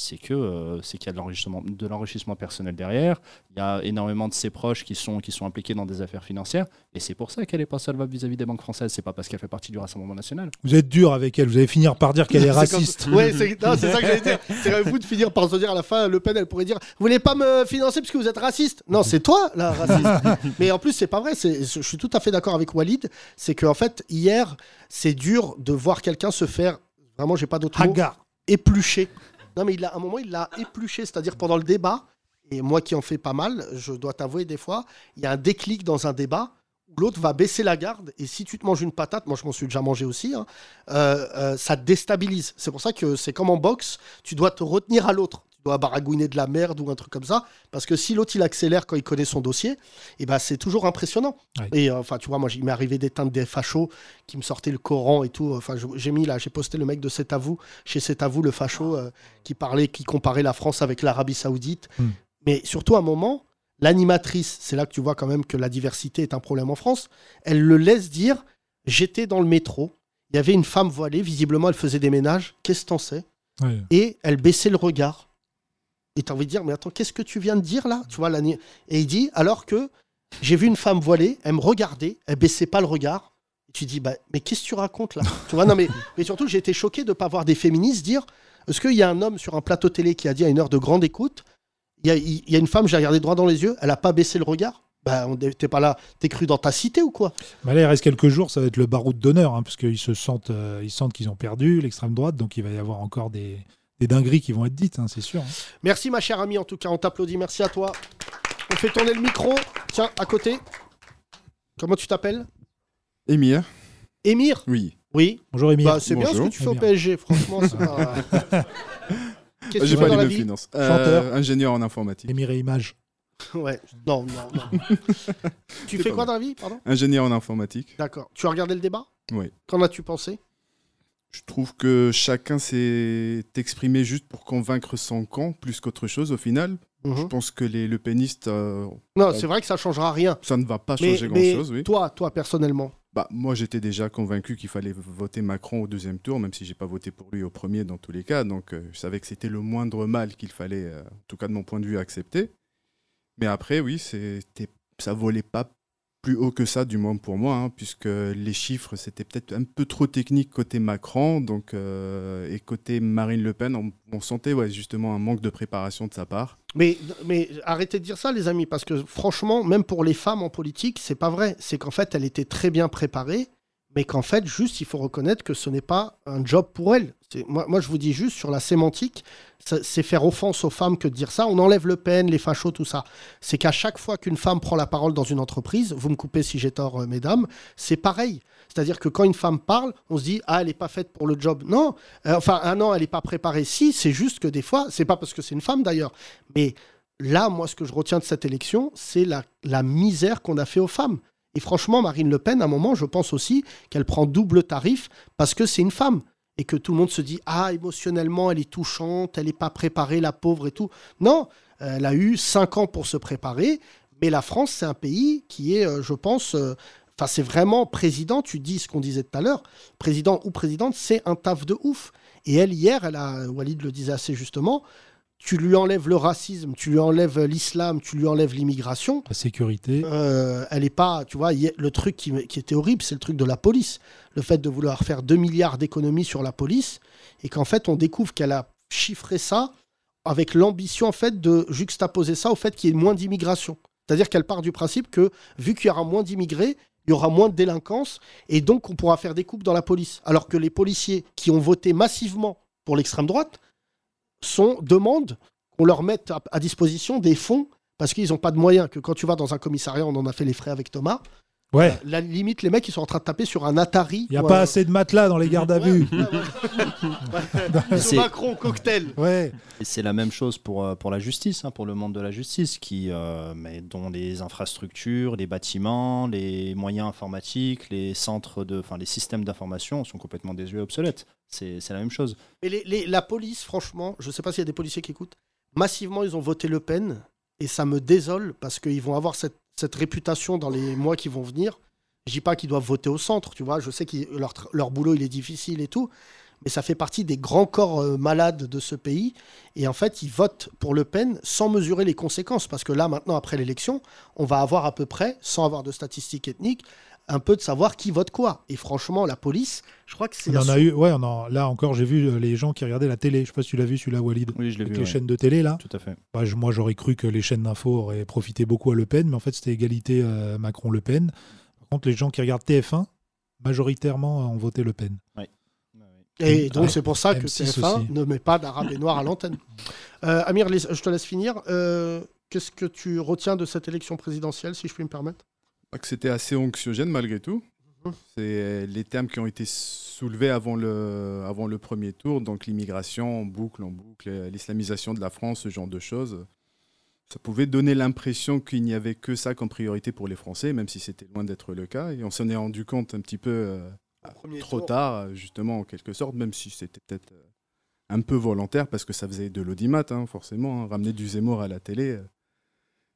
C'est que euh, c'est qu'il y a de l'enrichissement, de l'enrichissement personnel derrière. Il y a énormément de ses proches qui sont, qui sont impliqués dans des affaires financières. Et c'est pour ça qu'elle n'est pas solvable vis-à-vis des banques françaises. C'est pas parce qu'elle fait partie du Rassemblement national. Vous êtes dur avec elle, vous allez finir par dire qu'elle est C'est comme- raciste. Ouais, c'est non, c'est ça que j'allais dire. C'est à vous de finir par se dire à la fin, Le Pen, elle pourrait dire Vous voulez pas me financer parce que vous êtes raciste? Non, c'est toi, la raciste. Mais en plus, c'est pas vrai. c'est- Je suis tout à fait d'accord avec Walid. C'est qu'en fait, hier, c'est dur de voir quelqu'un se faire, vraiment, j'ai pas d'autre mot, Hagar. éplucher. Non, mais il a, à un moment, il l'a épluché, c'est-à-dire pendant le débat. Et moi qui en fais pas mal, je dois t'avouer des fois, il y a un déclic dans un débat où l'autre va baisser la garde. Et si tu te manges une patate, moi je m'en suis déjà mangé aussi, hein, euh, euh, ça te déstabilise. C'est pour ça que c'est comme en boxe, tu dois te retenir à l'autre. Tu dois baragouiner de la merde ou un truc comme ça. Parce que si l'autre il accélère quand il connaît son dossier, et ben c'est toujours impressionnant. Ouais. Et euh, enfin, tu vois, moi il m'est arrivé d'éteindre des fachos qui me sortaient le Coran et tout. Enfin, j'ai mis là, j'ai posté le mec de C'est à vous, chez C'est à vous, le facho, euh, qui parlait, qui comparait la France avec l'Arabie Saoudite. Hmm. Mais surtout à un moment, l'animatrice, c'est là que tu vois quand même que la diversité est un problème en France, elle le laisse dire J'étais dans le métro, il y avait une femme voilée, visiblement elle faisait des ménages, qu'est-ce que t'en sais? Ouais. Et elle baissait le regard. Et t'as envie de dire Mais attends, qu'est-ce que tu viens de dire là? Tu vois, Et il dit Alors que j'ai vu une femme voilée, elle me regardait, elle baissait pas le regard. Et tu dis bah, Mais qu'est-ce que tu racontes là? Tu vois, non, mais, mais surtout, j'ai été choqué de ne pas voir des féministes dire Est-ce qu'il y a un homme sur un plateau télé qui a dit à une heure de grande écoute il y, a, il y a une femme, j'ai regardé droit dans les yeux, elle a pas baissé le regard? Bah, on- T'es pas là, t'es cru dans ta cité ou quoi? Bah là, il reste quelques jours, ça va être le baroud d'honneur, hein, parce qu'ils se sentent, euh, ils sentent qu'ils ont perdu l'extrême droite, donc il va y avoir encore des, des dingueries qui vont être dites, hein, c'est sûr. hein. Merci ma chère amie, en tout cas, on t'applaudit, merci à toi. On fait tourner le micro, tiens, à côté. Comment tu t'appelles? Émir Émir? Oui. Oui. Bonjour Émir. Bah, c'est bien ce que tu fais au. PSG, franchement. c'est pas- Qu'est-ce que J'ai tu pas fais dans les la mêmes vie? finances. Chanteur. ingénieur en informatique. Émir et Image. Ouais, non, non, non. tu fais quoi dans la vie, pardon? Ingénieur en informatique. D'accord. Tu as regardé le débat? Oui. Qu'en as-tu pensé? Je trouve que chacun s'est exprimé juste pour convaincre son camp plus qu'autre chose au final. Je Mhm. pense que les Le Penistes, euh, Non, c'est vrai que ça changera rien. ça ne va pas Mais, changer grand-chose. Oui. toi, toi, personnellement, Bah, moi, j'étais déjà convaincu qu'il fallait voter Macron au deuxième tour, même si j'ai pas voté pour lui au premier dans tous les cas. Donc, euh, je savais que c'était le moindre mal qu'il fallait, euh, en tout cas de mon point de vue, accepter. Mais après, oui, c'était, ça volait pas plus haut que ça, du moins pour moi, hein, puisque les chiffres, c'était peut-être un peu trop technique côté Macron, donc, euh, et côté Marine Le Pen, on, sentait ouais, justement un manque de préparation de sa part. Mais, mais arrêtez de dire ça, les amis, parce que franchement, même pour les femmes en politique, c'est pas vrai. C'est qu'en fait, elle était très bien préparée, mais qu'en fait, juste, il faut reconnaître que ce n'est pas un job pour elle. C'est- Moi, moi, je vous dis juste sur la sémantique, c'est faire offense aux femmes que de dire ça. On enlève Le Pen, les fachos, tout ça. C'est qu'à chaque fois qu'une femme prend la parole dans une entreprise, vous me coupez si j'ai tort, euh, mesdames, c'est pareil. C'est-à-dire que quand une femme parle, on se dit ah elle n'est pas faite pour le job. Non, Euh, enfin ah non elle n'est pas préparée. Si, c'est juste que des fois, c'est pas parce que c'est une femme d'ailleurs, mais là moi ce que je retiens de cette élection, c'est la, la misère qu'on a fait aux femmes. Et franchement, Marine Le Pen, à un moment, je pense aussi qu'elle prend double tarif parce que c'est une femme. Et que tout le monde se dit Ah, émotionnellement, elle est touchante, elle n'est pas préparée, la pauvre et tout. Non, elle a eu cinq ans pour se préparer. Mais la France, c'est un pays qui est, euh, je pense, euh, Enfin, c'est vraiment président, tu dis ce qu'on disait tout à l'heure, président ou présidente, c'est un taf de ouf. Et elle, hier, elle a, Walid le disait assez justement, tu lui enlèves le racisme, tu lui enlèves l'islam, tu lui enlèves l'immigration. La sécurité. Euh, elle est pas, tu vois, hier, le truc qui, qui était horrible, c'est le truc de la police. Le fait de vouloir faire 2 milliards d'économies sur la police et qu'en fait, on découvre qu'elle a chiffré ça avec l'ambition, en fait, de juxtaposer ça au fait qu'il y ait moins d'immigration. C'est-à-dire qu'elle part du principe que, vu qu'il y aura moins d'immigrés, il y aura moins de délinquance et donc on pourra faire des coupes dans la police. Alors que les policiers qui ont voté massivement pour l'extrême droite sont, demandent qu'on leur mette à, à disposition des fonds parce qu'ils n'ont pas de moyens. Que quand tu vas dans un commissariat, on en a fait les frais avec Thomas. Ouais. euh, La limite, les mecs, ils sont en train de taper sur un Atari. Il n'y a pas assez de matelas dans les gardes à vue. Ouais. C'est- Macron cocktail. Ouais. Et c'est la même chose pour, euh, pour la justice, hein, pour le monde de la justice, qui, euh, mais dont les infrastructures, les bâtiments, les moyens informatiques, les centres de, enfin les systèmes d'information sont complètement désuets et obsolètes. C'est c'est la même chose. Mais les- les- la police, franchement, je ne sais pas s'il y a des policiers qui écoutent, massivement, ils ont voté Le Pen. Et ça me désole parce qu'ils vont avoir cette, cette réputation dans les mois qui vont venir. Je dis pas qu'ils doivent voter au centre, tu vois. Je sais que leur, boulot, il est difficile et tout. Mais ça fait partie des grands corps euh, malades de ce pays. Et en fait, ils votent pour Le Pen sans mesurer les conséquences. Parce que là, maintenant, après l'élection, on va avoir à peu près, sans avoir de statistiques ethniques, un peu de savoir qui vote quoi. Et franchement, la police, je crois que c'est... On en a eu, ouais, on en- là encore, j'ai vu euh, les gens qui regardaient la télé. Je sais pas si tu l'as vu, celui-là, Walid. Oui, je l'ai vu. les ouais. chaînes de télé, là. Tout à fait. Bah, je- moi, j'aurais cru que les chaînes d'infos auraient profité beaucoup à Le Pen, mais en fait, c'était égalité euh, Macron-Le Pen. Par contre, les gens qui regardent TF1, majoritairement, euh, ont voté Le Pen. Et donc, Ouais. c'est pour ça que M6 TF1 aussi. ne met pas d'arabe et noir à l'antenne. Euh, Amir, je te laisse finir. Euh, Qu'est-ce que tu retiens de cette élection présidentielle, si je puis me permettre? Que c'était assez anxiogène malgré tout. Mhm. C'est les termes qui ont été soulevés avant le, avant le premier tour, donc l'immigration en boucle, en boucle, l'islamisation de la France, ce genre de choses. Ça pouvait donner l'impression qu'il n'y avait que ça comme priorité pour les Français, même si c'était loin d'être le cas. Et on s'en est rendu compte un petit peu euh, trop tour. tard, justement, en quelque sorte, même si c'était peut-être euh, un peu volontaire, parce que ça faisait de l'audimat, hein, forcément. hein. Ramener du Zemmour à la télé, euh,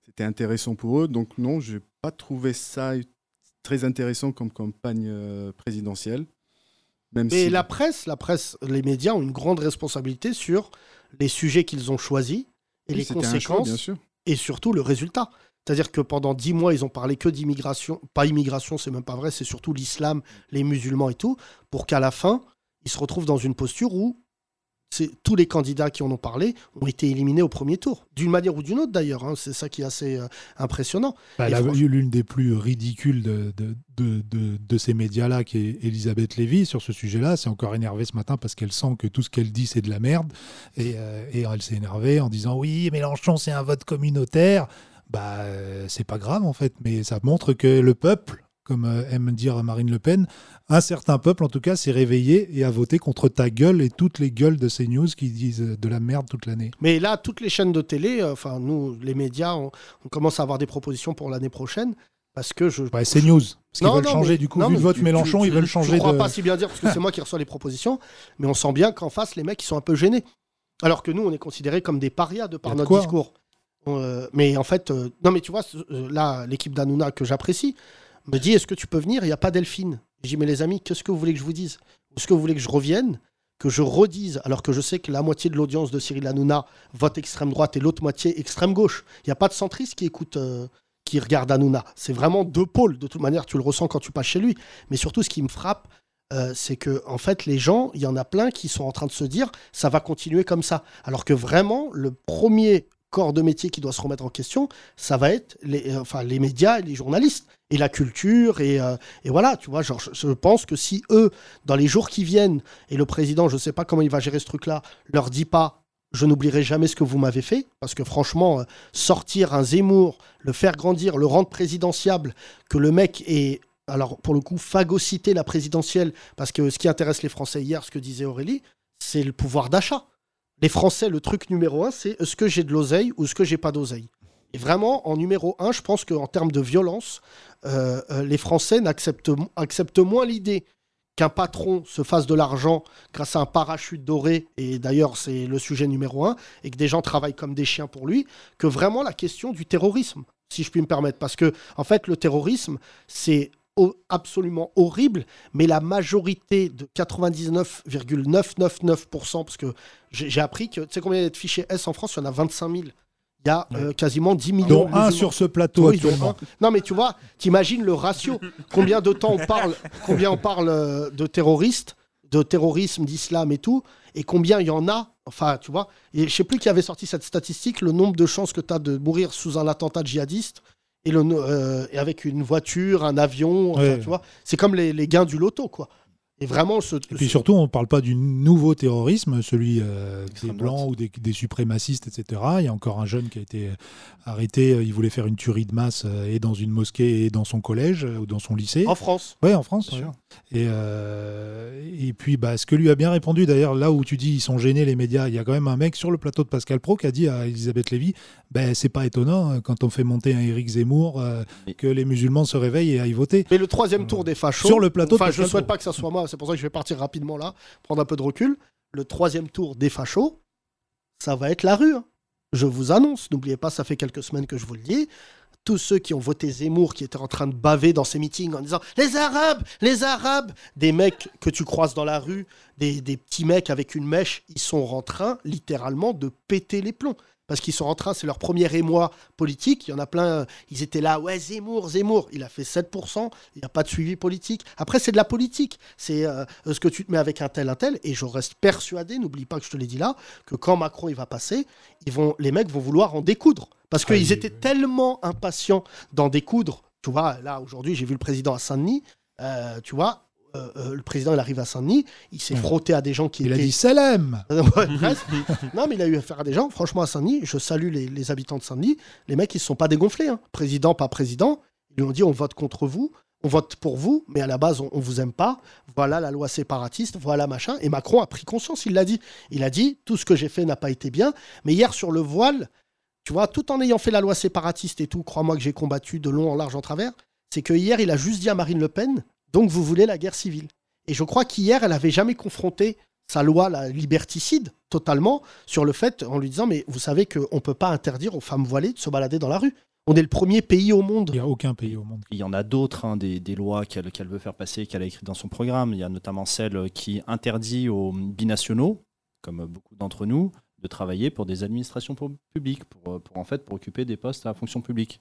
c'était intéressant pour eux. Donc non, je n'ai pas trouvé ça très intéressant comme campagne euh, présidentielle. Même Mais si... la presse, la presse, les médias ont une grande responsabilité sur les sujets qu'ils ont choisis et Oui, les choix, conséquences et surtout le résultat. C'est-à-dire que pendant dix mois, ils ont parlé que d'immigration. Pas immigration, c'est même pas vrai, c'est surtout l'islam, les musulmans et tout, pour qu'à la fin, ils se retrouvent dans une posture où tous les candidats qui en ont parlé ont été éliminés au premier tour. D'une manière ou d'une autre d'ailleurs, hein. c'est ça qui est assez euh, impressionnant. Bah, elle a franchement- eu l'une des plus ridicules de, de, de, de- de ces médias-là, qui est Elisabeth Lévy, sur ce sujet-là. C'est encore énervé ce matin parce qu'elle sent que tout ce qu'elle dit, c'est de la merde. Et, euh, et elle s'est énervée en disant Oui, Mélenchon, c'est un vote communautaire. Bah, euh, c'est pas grave en fait, mais ça montre que le peuple, comme euh, aime dire Marine Le Pen, un certain peuple en tout cas s'est réveillé et a voté contre ta gueule et toutes les gueules de ces news qui disent de la merde toute l'année. Mais là, toutes les chaînes de télé, euh, enfin nous, les médias, on, on commence à avoir des propositions pour l'année prochaine parce que je. Ouais, c'est news. Parce qu'ils veulent non, changer mais- du coup, non, vu le vote tu- Mélenchon, tu- ils veulent changer Je crois de. pas si bien dire parce que c'est moi qui reçois les propositions, mais on sent bien qu'en face, les mecs, ils sont un peu gênés. Alors que nous, on est considérés comme des parias de par de notre quoi, hein. discours. Euh, mais en fait, euh, non, mais tu vois, euh, là, l'équipe d'Anouna que j'apprécie me dit Est-ce que tu peux venir? Il n'y a pas Delphine. Je dis Mais les amis, qu'est-ce que vous voulez que je vous dise? Est-ce que vous voulez que je revienne? Que je redise, alors que je sais que la moitié de l'audience de Cyril Hanouna vote extrême droite et l'autre moitié extrême gauche. Il n'y a pas de centriste qui écoute, euh, qui regarde Hanouna. C'est vraiment deux pôles. De toute manière, tu le ressens quand tu passes chez lui. Mais surtout, ce qui me frappe, euh, c'est que en fait, les gens, il y en a plein qui sont en train de se dire, ça va continuer comme ça. Alors que vraiment, le premier corps de métier qui doit se remettre en question, ça va être les, enfin, les médias et les journalistes et la culture et, euh, voilà, tu vois, je, pense que si eux, dans les jours qui viennent, et le président, je sais pas comment il va gérer ce truc-là, leur dit pas je n'oublierai jamais ce que vous m'avez fait, parce que franchement, euh, sortir un Zemmour, le faire grandir, le rendre présidentiable, que le mec ait, alors pour le coup, phagocyté la présidentielle, parce que ce qui intéresse les Français hier, ce que disait Aurélie, c'est le pouvoir d'achat. Les Français, le truc numéro un, c'est est-ce que j'ai de l'oseille ou est-ce que j'ai pas d'oseille? Et vraiment, en numéro un, je pense qu'en termes de violence, euh, euh, les Français n'acceptent acceptent moins l'idée qu'un patron se fasse de l'argent grâce à un parachute doré, et d'ailleurs c'est le sujet numéro un, et que des gens travaillent comme des chiens pour lui, que vraiment la question du terrorisme, si je puis me permettre. Parce que, en fait, le terrorisme, c'est absolument horrible, mais la majorité de 99,999%, parce que j'ai appris que, tu sais combien il y a de fichiers S en France? Il y en a 25 000. Il y a euh, quasiment 10 millions. Dont un sur ce plateau Oui, actuellement. Non, mais tu vois, t'imagines le ratio. Combien de temps on parle, combien on parle euh, de terroristes, de terrorisme, d'islam et tout, et combien il y en a? Enfin, tu vois, et je sais plus qui avait sorti cette statistique, le nombre de chances que tu as de mourir sous un attentat djihadiste. Et, le, no- euh, et avec une voiture, un avion, enfin, tu vois, c'est comme les, les gains du loto, quoi. Et vraiment, ce, Et puis surtout, on ne parle pas du nouveau terrorisme, celui euh, des blancs ou des, des suprémacistes, etc. Il y a encore un jeune qui a été arrêté, euh, il voulait faire une tuerie de masse euh, et dans une mosquée et dans son collège euh, ou dans son lycée. en France. Oui, en France. Bien ouais. sûr. Et, euh, et puis, bah, ce que lui a bien répondu, d'ailleurs, là où tu dis ils sont gênés, les médias, il y a quand même un mec sur le plateau de Pascal Pro qui a dit à Elisabeth Lévy ben, c'est pas étonnant euh, quand on fait monter un Éric Zemmour euh, que les musulmans se réveillent et aillent voter. Mais le troisième tour des fachos. Sur le plateau de Enfin, je Pascal souhaite pas que ça soit moi, c'est pour ça que je vais partir rapidement là, prendre un peu de recul. Le troisième tour des fachos, ça va être la rue. hein. Je vous annonce, n'oubliez pas, ça fait quelques semaines que je vous le dis. Tous ceux qui ont voté Zemmour, qui étaient en train de baver dans ces meetings en disant Les Arabes, les Arabes Des mecs que tu croises dans la rue, des, des petits mecs avec une mèche, ils sont en train littéralement de péter les plombs. Parce qu'ils sont en train, c'est leur premier émoi politique. Il y en a plein, ils étaient là, ouais, Zemmour, Zemmour. Il a fait 7%, il n'y a pas de suivi politique. Après, c'est de la politique. C'est euh, ce que tu te mets avec un tel, un tel. Et je reste persuadé, n'oublie pas que je te l'ai dit là, que quand Macron il va passer, ils vont, les mecs vont vouloir en découdre. Parce Ah, qu'ils étaient oui. tellement impatients d'en découdre. Tu vois, là, aujourd'hui, j'ai vu le président à Saint-Denis. euh, tu vois, euh, euh, le président, il arrive à Saint-Denis. Il s'est frotté à des gens qui Il a étaient dit Salem Ouais, non, mais il a eu affaire à des gens. Franchement, à Saint-Denis, je salue les, les habitants de Saint-Denis. Les mecs, ils se sont pas dégonflés. hein. Président, pas président. Ils lui ont dit on vote contre vous, on vote pour vous, mais à la base, on, on vous aime pas. Voilà la loi séparatiste, voilà machin. Et Macron a pris conscience, il l'a dit. Il a dit tout ce que j'ai fait n'a pas été bien. Mais hier, sur le voile, tu vois, tout en ayant fait la loi séparatiste et tout, crois-moi que j'ai combattu de long en large en travers, c'est que hier, il a juste dit à Marine Le Pen donc vous voulez la guerre civile. Et je crois qu'hier, elle avait jamais confronté sa loi, la liberticide, totalement, sur le fait, en lui disant, mais vous savez qu'on ne peut pas interdire aux femmes voilées de se balader dans la rue. On est le premier pays au monde. Il n'y a aucun pays au monde. Il y en a d'autres, hein, des, des lois qu'elle veut faire passer, qu'elle a écrites dans son programme. Il y a notamment celle qui interdit aux binationaux, comme beaucoup d'entre nous, de travailler pour des administrations pu- publiques, pour, pour, en fait pour occuper des postes à la fonction publique.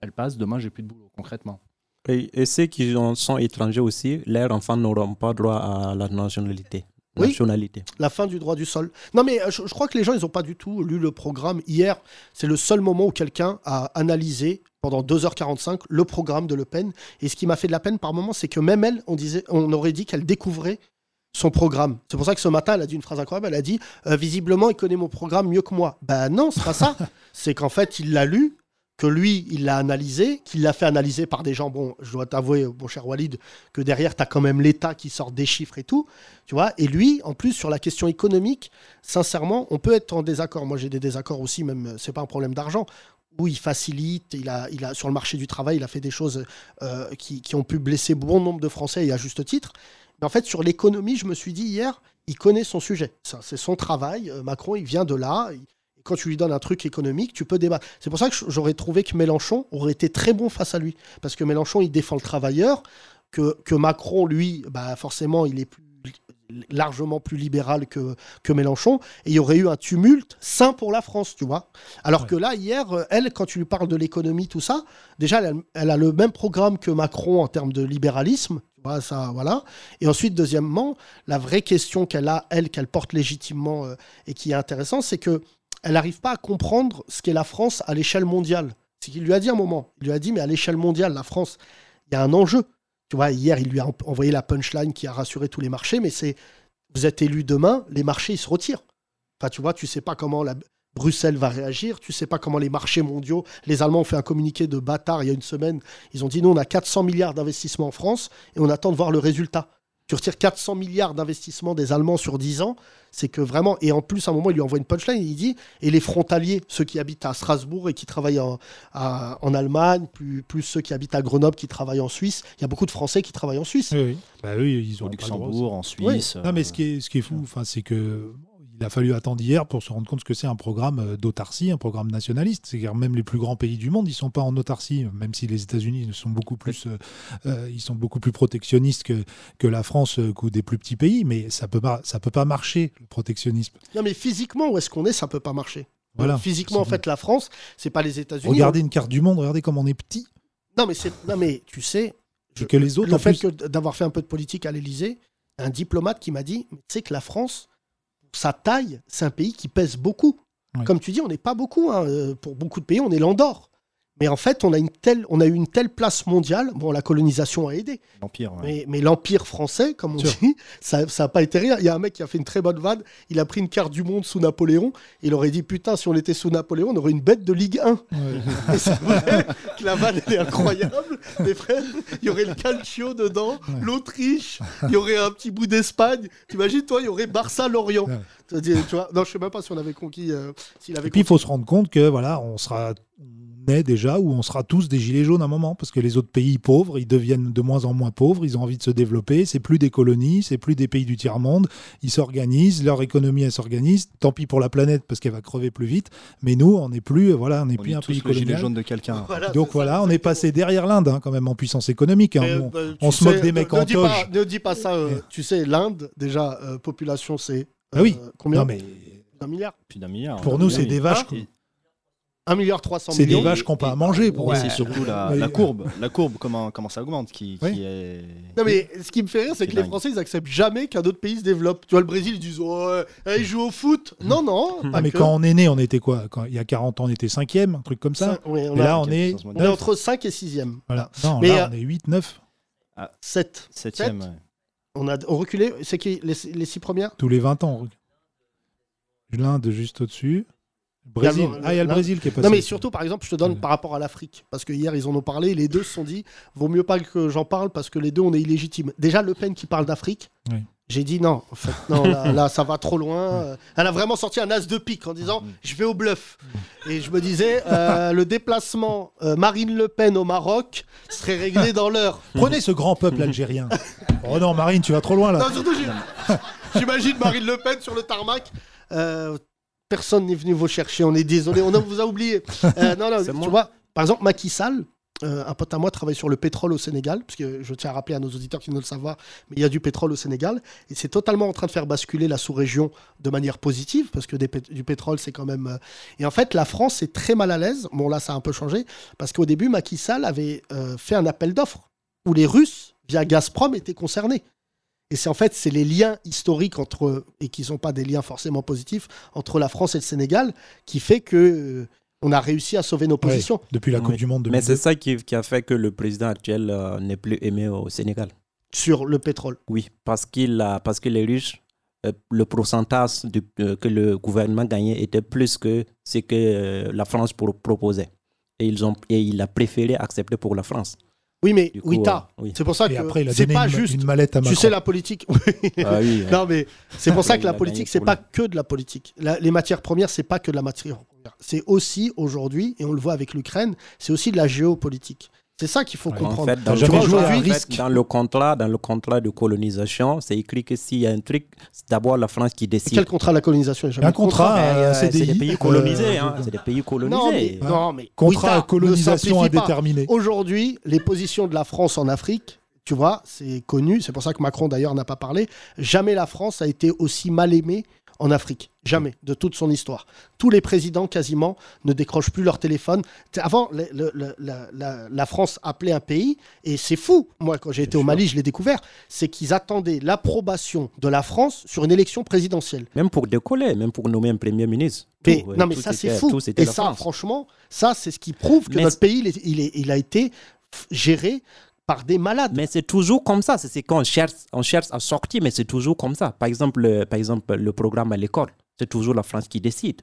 Elle passe, demain j'ai plus de boulot, concrètement. Et, et ceux qui sont étrangers aussi, leurs enfants n'auront pas droit à la nationalité. Oui. nationalité. La fin du droit du sol. Non, mais euh, je, je crois que les gens, ils n'ont pas du tout lu le programme. Hier, c'est le seul moment où quelqu'un a analysé pendant 2h45 le programme de Le Pen. Et ce qui m'a fait de la peine par moment, c'est que même elle, on, disait, on aurait dit qu'elle découvrait son programme. C'est pour ça que ce matin, elle a dit une phrase incroyable. Elle a dit euh, Visiblement, il connaît mon programme mieux que moi. Ben non, c'est pas ça. c'est qu'en fait, il l'a lu, que lui, il l'a analysé, qu'il l'a fait analyser par des gens. Bon, je dois t'avouer, mon cher Walid, que derrière, tu as quand même l'État qui sort des chiffres et tout. Tu vois Et lui, en plus, sur la question économique, sincèrement, on peut être en désaccord. Moi, j'ai des désaccords aussi, même, euh, c'est pas un problème d'argent où il facilite, il a, il a, sur le marché du travail, il a fait des choses euh, qui, ont pu blesser bon nombre de Français et à juste titre. Mais en fait, sur l'économie, je me suis dit hier, il connaît son sujet. C'est son travail. Euh, Macron, il vient de là. Quand tu lui donnes un truc économique, tu peux débattre. C'est pour ça que j'aurais trouvé que Mélenchon aurait été très bon face à lui. Parce que Mélenchon, il défend le travailleur, que, que Macron, lui, bah, forcément, il est plus, largement plus libéral que, que Mélenchon. Et il y aurait eu un tumulte sain pour la France, tu vois. Alors Ouais. que là, hier, elle, quand tu lui parles de l'économie, tout ça, déjà, elle, a- elle a le même programme que Macron en termes de libéralisme. Tu vois, ça, voilà. Et ensuite, deuxièmement, la vraie question qu'elle a, elle, qu'elle porte légitimement euh, et qui est intéressant, c'est que elle n'arrive pas à comprendre ce qu'est la France à l'échelle mondiale. C'est qu'il lui a dit un moment. Il lui a dit, mais à l'échelle mondiale, la France, il y a un enjeu. Tu vois, hier, il lui a envoyé la punchline qui a rassuré tous les marchés, mais c'est vous êtes élu demain, les marchés, ils se retirent. Enfin, tu vois, tu sais pas comment la, Bruxelles va réagir, tu sais pas comment les marchés mondiaux. Les Allemands ont fait un communiqué de bâtard il y a une semaine. Ils ont dit nous, on a 400 milliards d'investissements en France et on attend de voir le résultat. Tu retires 400 milliards d'investissements des Allemands sur 10 ans, c'est que vraiment. Et en plus, à un moment, il lui envoie une punchline. Il dit et les frontaliers, ceux qui habitent à Strasbourg et qui travaillent en, en Allemagne, plus, plus ceux qui habitent à Grenoble, qui travaillent en Suisse. Il y a beaucoup de Français qui travaillent en Suisse. Oui, oui. Bah, oui ils ont Au Luxembourg, en Suisse. Non, mais ce qui est, ce qui est fou, enfin, c'est que il a fallu attendre hier pour se rendre compte que c'est un programme euh, d'autarcie, un programme nationaliste. C'est-à-dire même les plus grands pays du monde, ils sont pas en autarcie, même si les États-Unis sont beaucoup plus, euh, euh, ils sont beaucoup plus protectionnistes que, que la France ou des plus petits pays. Mais ça peut pas, ça peut pas marcher le protectionnisme. Non, mais physiquement, où est-ce qu'on est, ça peut pas marcher. Voilà. Physiquement, en fait, la France, c'est pas les États-Unis. Regardez une carte du monde, regardez comme on est petit. Non, mais c'est, non, mais tu sais, Et que les autres, le en fait plus- d'avoir fait un peu de politique à l'Élysée, un diplomate qui m'a dit, tu sais que la France, sa taille, c'est un pays qui pèse beaucoup. Comme tu dis, on n'est pas beaucoup. hein, euh, Pour beaucoup de pays, on est l'Andorre. Mais en fait, on a, une telle, on a eu une telle place mondiale. Bon, la colonisation a aidé. L'Empire. ouais. Mais, mais l'Empire français, comme on dit, ça n'a pas été rien. Il y a un mec qui a fait une très bonne vanne. Il a pris une carte du monde sous Napoléon. Il aurait dit Putain, si on était sous Napoléon, on aurait une bête de Ligue 1. Et c'est vrai que la vanne, elle est incroyable. Mes frères, il y aurait le Calcio dedans, l'Autriche, il y aurait un petit bout d'Espagne. T'imagines, toi, il y aurait Barça-Lorient. Ouais. Tu vois, non, je sais même pas si on avait conquis. euh, avait Et puis il faut se rendre compte que voilà, on sera déjà où on sera tous des gilets jaunes à un moment, parce que les autres pays pauvres, ils deviennent de moins en moins pauvres, ils ont envie de se développer, c'est plus des colonies, c'est plus des pays du tiers-monde, ils s'organisent, leur économie, elle s'organise, tant pis pour la planète, parce qu'elle va crever plus vite, mais nous, on n'est plus, euh, voilà, on n'est plus un tous pays colonial. gilet jaune de quelqu'un. Donc voilà, ça, on est passé derrière l'Inde, hein, quand même, en puissance économique. Hein. On, euh, se moque des mecs ne en dis pas, Ne dis pas ça, euh, eh. tu sais, l'Inde, déjà, population, c'est. Ah oui, combien mais... D'un milliard. Pour nous, c'est des vaches. 1 milliard 300 millions. C'est des vaches qu'on n'a pas à manger. Pour ouais. C'est surtout la, courbe, la courbe comment, comment ça augmente qui, est. Non mais ce qui me fait rire, c'est que les Français ils acceptent jamais qu'un autre pays se développe. Tu vois le Brésil ils disent oh, euh, ils jouent au foot. Mmh. Non non. Ah mais quand on est né, on était quoi Il y a 40 ans, on était cinquième, un truc comme ça. Là on est, entre 5 et 6e. Voilà. Ah. Non, là, euh, on est 8, 9. 7. 7e. Ouais. On a reculé. C'est qui les, 6 premières? Tous les 20 ans. L'Inde juste au-dessus. Brésil. Il y a le- Ah, il y a le. Brésil qui est passé. Non mais surtout, par exemple, je te donne Ouais. par rapport à l'Afrique. Parce que hier, ils en ont parlé. Les deux se sont dit vaut mieux pas que j'en parle parce que les deux, on est illégitimes. Déjà, Le Pen qui parle d'Afrique. Oui. J'ai dit non, en fait, non, là, là, ça va trop loin. Euh, Elle a vraiment sorti un as de pique en disant je vais au bluff. Et je me disais, euh, le déplacement euh, Marine Le Pen au Maroc serait réglé dans l'heure. Prenez ce grand peuple algérien. oh non, Marine, tu vas trop loin là. Non, surtout, j'im- j'imagine Marine Le Pen sur le tarmac. Euh, personne n'est venu vous chercher, on est désolé, on vous a oublié. Euh, non, non, tu moi. vois, par exemple, Macky Sall, euh, un pote à moi travaille sur le pétrole au Sénégal, parce que je tiens à rappeler à nos auditeurs qui ne le savent pas, mais il y a du pétrole au Sénégal, et c'est totalement en train de faire basculer la sous-région de manière positive, parce que des du pétrole, c'est quand même... euh, Et en fait, la France est très mal à l'aise, bon là, ça a un peu changé, parce qu'au début, Macky Sall avait euh, fait un appel d'offres, où les Russes, via Gazprom, étaient concernés. Et c'est en fait, c'est les liens historiques entre, et qui ne sont pas des liens forcément positifs, entre la France et le Sénégal, qui fait que euh, on a réussi à sauver nos Ouais, positions. depuis la Coupe Oui. du Monde. Mais 2002. c'est ça qui, qui a fait que le président actuel euh, n'est plus aimé au Sénégal. sur le pétrole. Oui, parce, qu'il a, parce que les Russes, euh, le pourcentage du- euh, que le gouvernement gagnait était plus que ce que euh, la France pro- proposait. Et, ils ont, et il a préféré accepter pour la France. Oui, mais coup, oui, t'as. euh, oui. C'est pour ça que après, c'est pas une, juste. une mallette à Macron. Tu sais, la politique. Ah oui, non, mais c'est pour ça Il que la politique, c'est pas lui. que de la politique. La- les matières premières, c'est pas que de la matière première. C'est aussi aujourd'hui, et on le voit avec l'Ukraine, c'est aussi de la géopolitique. C'est ça qu'il faut Ouais. En comprendre. fait, dans, le en fait, risque. dans le contrat, dans le contrat de colonisation, c'est écrit que s'il y a un truc, c'est d'abord la France qui décide. Quel contrat de la colonisation Un contrat, un euh, c'est CDI. des pays colonisés, euh, hein, c'est des pays colonisés. Non, mais, Ouais. non, mais Contrat à colonisation indéterminée. Aujourd'hui, les positions de la France en Afrique, tu vois, c'est connu, c'est pour ça que Macron d'ailleurs n'a pas parlé. Jamais la France a été aussi mal aimée en Afrique. Jamais, de toute son histoire. Tous les présidents, quasiment, ne décrochent plus leur téléphone. Avant, le- le- le- la, la- la France appelait un pays, et c'est fou. Moi, quand j'ai été au Mali, je l'ai découvert. C'est qu'ils attendaient l'approbation de la France sur une élection présidentielle. Même pour décoller, même pour nommer un premier ministre. Mais, Tout, euh, non, mais ça, c'est fou. Et ça, France. franchement, ça, c'est ce qui prouve que Mais notre pays, il, est- il est- il a été géré par des malades. Mais c'est toujours comme ça. C'est qu'on cherche, on cherche à sortir, mais c'est toujours comme ça. Par exemple, le, par exemple, le programme à l'école, c'est toujours la France qui décide.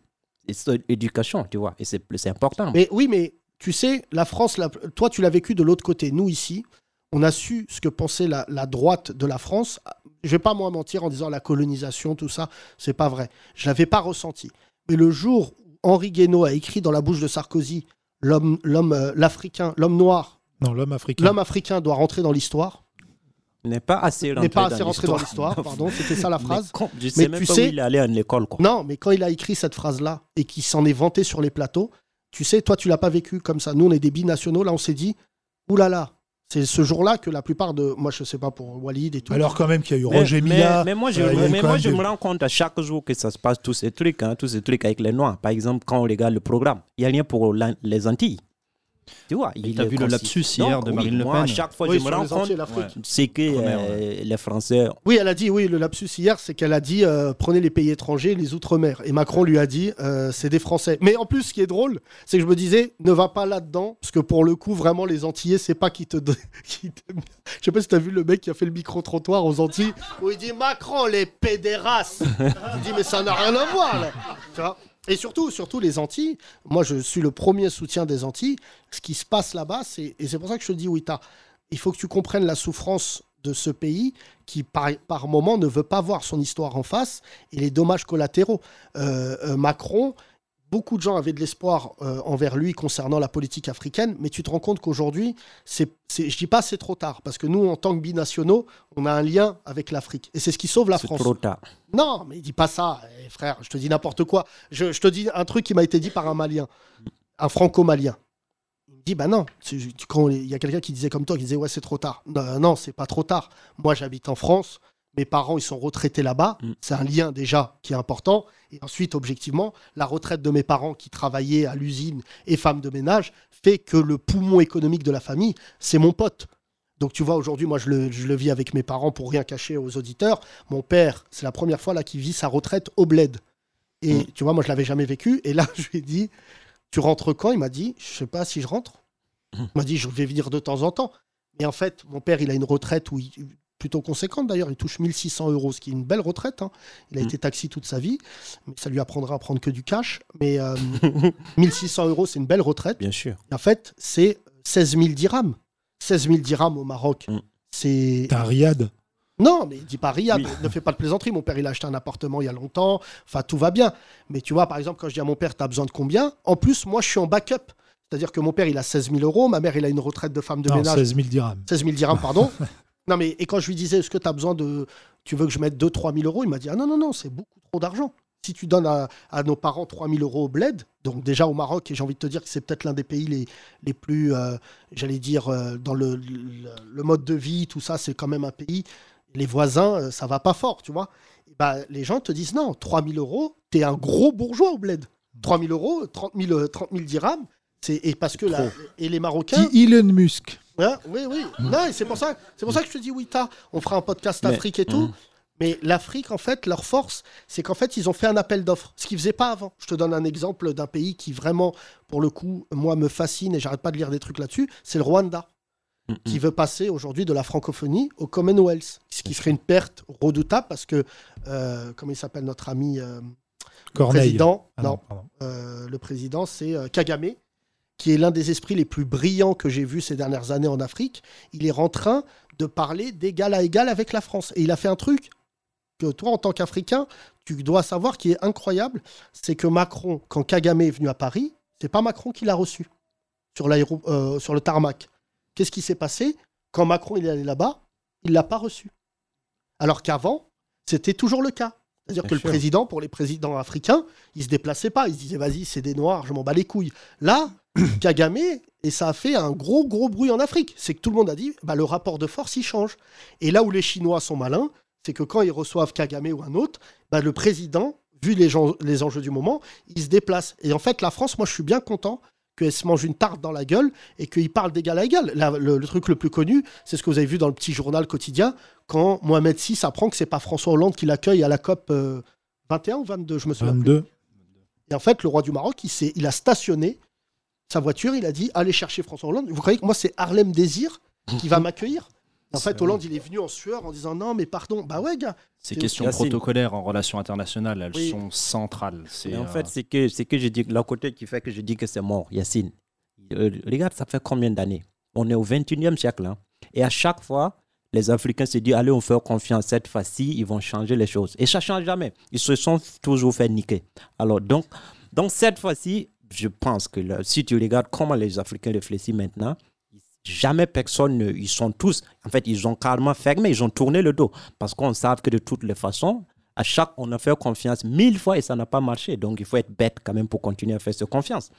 C'est l'éducation, tu vois. Et c'est c'est important. Mais oui, mais tu sais, la France, la- toi, tu l'as vécu de l'autre côté. Nous, ici, on a su ce que pensait la, la droite de la France. Je vais pas, moi, mentir en disant la colonisation, tout ça, c'est pas vrai. Je l'avais pas ressenti. Mais le jour où Henri Guénaud a écrit dans la bouche de Sarkozy, l'homme, l'homme, euh, l'Africain, l'homme noir, Non, l'homme africain. l'homme africain doit rentrer dans l'histoire, n'est pas assez rentré n'est pas dans assez rentré dans l'histoire, pardon, c'était ça la Mais phrase. je Mais sais même tu pas sais- où il est allé à l'école. quoi. Non, mais quand il a écrit cette phrase-là et qu'il s'en est vanté sur les plateaux, tu sais, toi, tu l'as pas vécu comme ça. Nous, on est des binationaux. Là, on s'est dit, oulala, c'est ce jour-là que la plupart de. Moi, je sais pas pour Walid et tout. Alors quand même qu'il y a eu Roger mais, Milla. mais moi, je, euh, y mais moi, je des- me rends compte à chaque jour que ça se passe tous ces trucs, hein, tous ces trucs avec les Noirs. Par exemple, quand on regarde le programme, il n'y a rien pour la- les Antilles. Tu vois, il est vu le lapsus hier Donc, de oui, Marine Le moi, à Pen chaque fois, Oui, je me rends compte, c'est que euh, les Français. Oui, elle a dit, oui, le lapsus hier, c'est qu'elle a dit euh, prenez les pays étrangers, les outre-mer. Et Macron lui a dit euh, c'est des Français. Mais en plus, ce qui est drôle, c'est que je me disais ne va pas là-dedans, parce que pour le coup, vraiment, les Antillais, c'est pas qui te. don- qui te- Je sais pas si t'as vu le mec qui a fait le micro-trottoir aux Antilles, où il dit Macron, les pédérastes. il dit mais ça n'a rien à voir, là. Tu vois et surtout, surtout les Antilles, moi je suis le premier soutien des Antilles. Ce qui se passe là-bas, c'est et c'est pour ça que je te dis, Wita, il faut que tu comprennes la souffrance de ce pays qui, par, moment, ne veut pas voir son histoire en face et les dommages collatéraux. Euh, euh, Macron, beaucoup de gens avaient de l'espoir euh, envers lui concernant la politique africaine, mais tu te rends compte qu'aujourd'hui, c'est, c'est, je dis pas c'est trop tard, parce que nous, en tant que binationaux, on a un lien avec l'Afrique. Et c'est ce qui sauve la C'est France. trop tard. Non, mais dis pas ça, eh, frère, je te dis n'importe quoi. Je, je te dis un truc qui m'a été dit par un Malien, un franco-malien. Il me dit, bah non, c'est- il y a quelqu'un qui disait comme toi, qui disait, ouais, c'est trop tard. Non, non c'est pas trop tard. Moi, j'habite en France, mes parents, ils sont retraités là-bas. Mm. C'est un lien déjà qui est important. Et ensuite, objectivement, la retraite de mes parents qui travaillaient à l'usine et femmes de ménage fait que le poumon économique de la famille, c'est mon pote. Donc tu vois, aujourd'hui, moi, je le, je le vis avec mes parents pour rien cacher aux auditeurs. Mon père, c'est la première fois là qu'il vit sa retraite au bled. Et Mm. tu vois, moi, je l'avais jamais vécu. Et là, je lui ai dit, tu rentres quand? Il m'a dit, je sais pas si je rentre. Mm. Il m'a dit, je vais venir de temps en temps. Mais en fait, mon père, il a une retraite où il- plutôt conséquente d'ailleurs. Il touche 1600 euros, ce qui est une belle retraite. hein. Il a Mm. été taxi toute sa vie, mais ça lui apprendra à prendre que du cash. Mais euh, 1600 euros, c'est une belle retraite. Bien sûr. En fait, c'est 16 000 dirhams. 16 000 dirhams au Maroc. Mm. C'est. T'as un Riyad. Non, mais dis pas Riyad, Oui. ne fais pas de plaisanterie. Mon père, il a acheté un appartement il y a longtemps. Enfin, tout va bien. Mais tu vois, par exemple, quand je dis à mon père, tu as besoin de combien? En plus, moi, je suis en backup. C'est-à-dire que mon père, il a 16 000 euros. Ma mère, il a une retraite de femme de Non, ménage. 16 000 dirhams. 16 000 dirhams, pardon. non, mais et quand je lui disais, est-ce que tu as besoin de. Tu veux que je mette 2-3 000 euros Il m'a dit, ah non, non, non, c'est beaucoup trop d'argent. Si tu donnes à, à nos parents 3 000 euros au bled, donc déjà au Maroc, et j'ai envie de te dire que c'est peut-être l'un des pays les, les plus, euh, j'allais dire, euh, dans le, le, le mode de vie, tout ça, c'est quand même un pays. Les voisins, euh, ça va pas fort, tu vois. Et bah, les gens te disent, non, 3 000 euros, tu es un gros bourgeois au bled. 3 000 euros, 30 000, euh, 30 000 dirhams. C'est, et parce que là, et les Marocains. Dit Elon Musk. Ouais, oui, oui. Non, c'est pour ça, c'est pour ça que je te dis, oui, t'as, on fera un podcast Mais- Afrique et tout. Mhm. Mais l'Afrique, en fait, leur force, c'est qu'en fait, ils ont fait un appel d'offres, ce qu'ils faisaient pas avant. Je te donne un exemple d'un pays qui vraiment, pour le coup, moi, me fascine et j'arrête pas de lire des trucs là-dessus. C'est le Rwanda, Mm, qui mm. veut passer aujourd'hui de la francophonie au Commonwealth, ce qui serait une perte redoutable parce que, euh, comment il s'appelle notre ami euh, Corneille. président? Ah Non, euh, le président, c'est euh, Kagame, qui est l'un des esprits les plus brillants que j'ai vus ces dernières années en Afrique. Il est en train de parler d'égal à égal avec la France. Et il a fait un truc que toi, en tant qu'Africain, tu dois savoir qui est incroyable, c'est que Macron, quand Kagame est venu à Paris, c'est pas Macron qui l'a reçu sur, l'aéro- euh, sur le tarmac. Qu'est-ce qui s'est passé? Quand Macron il est allé là-bas, il l'a pas reçu. Alors qu'avant, c'était toujours le cas. C'est-à-dire que sûr. le président, pour les présidents africains, il se déplaçait pas. Il se disait, vas-y, c'est des noirs, je m'en bats les couilles. Là, Kagame, et ça a fait un gros, gros bruit en Afrique. C'est que tout le monde a dit, bah, le rapport de force, il change. Et là où les Chinois sont malins, c'est que quand ils reçoivent Kagame ou un autre, bah, le président vu les, gens, les enjeux du moment, il se déplace. Et en fait, la France, moi, je suis bien content qu'elle se mange une tarte dans la gueule et qu'il parle d'égal à égal. La- le, le truc le plus connu, c'est ce que vous avez vu dans le petit journal quotidien, quand Mohamed VI apprend que c'est pas François Hollande qui l'accueille à la COP euh, 21 ou 22, je me souviens. plus. 22. Et en fait, le roi du Maroc, il, il a stationné sa voiture, il a dit allez chercher François Hollande. Vous croyez que moi, c'est Harlem Désir qui va m'accueillir En fait, Hollande, il est venu en sueur en disant non, mais pardon. Bah ouais, gars. Ces questions protocolaires en relations internationales, elles Oui. sont centrales. C'est, Mais en euh, fait, c'est que, c'est que je dis, la côté qui fait que je dis que c'est mort, Yacine. Euh, regarde, ça fait combien d'années On est au 21e siècle. hein. Et à chaque fois, les Africains se disent, allez, on fait confiance, cette fois-ci, ils vont changer les choses. Et ça ne change jamais. Ils se sont toujours fait niquer. Alors, donc, donc cette fois-ci, je pense que là, si tu regardes comment les Africains réfléchissent maintenant, jamais personne, ne- ils sont tous, en fait, ils ont carrément fermé, ils ont tourné le dos. Parce qu'on sait que de toutes les façons, à chaque, on a fait confiance mille fois et ça n'a pas marché. Donc, il faut être bête quand même pour continuer à faire cette confiance.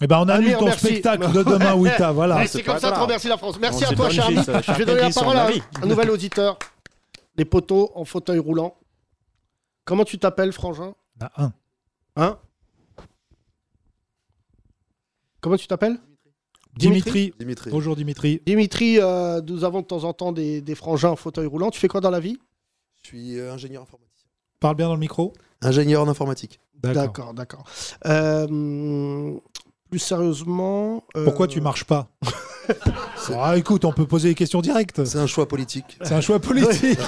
Eh ben, on annule Amir, ton merci. spectacle de demain, Wita. Voilà. C'est comme ça qu'on remercie la France. Merci On à toi, Charles. juste, Je vais donner la parole à un nouvel auditeur. Les poteaux en fauteuil roulant. Comment tu t'appelles, Frangin? A un. Comment tu t'appelles Dimitri. Dimitri. Bonjour Dimitri. Dimitri, euh, nous avons de temps en temps des, des frangins en fauteuil roulant. Tu fais quoi dans la vie Je suis euh, ingénieur informatique. Parle bien dans le micro. Ingénieur en informatique. D'accord, d'accord. Euh, plus sérieusement. euh, Pourquoi tu marches pas Ah, écoute, on peut poser des questions directes. C'est un choix politique. C'est un choix politique.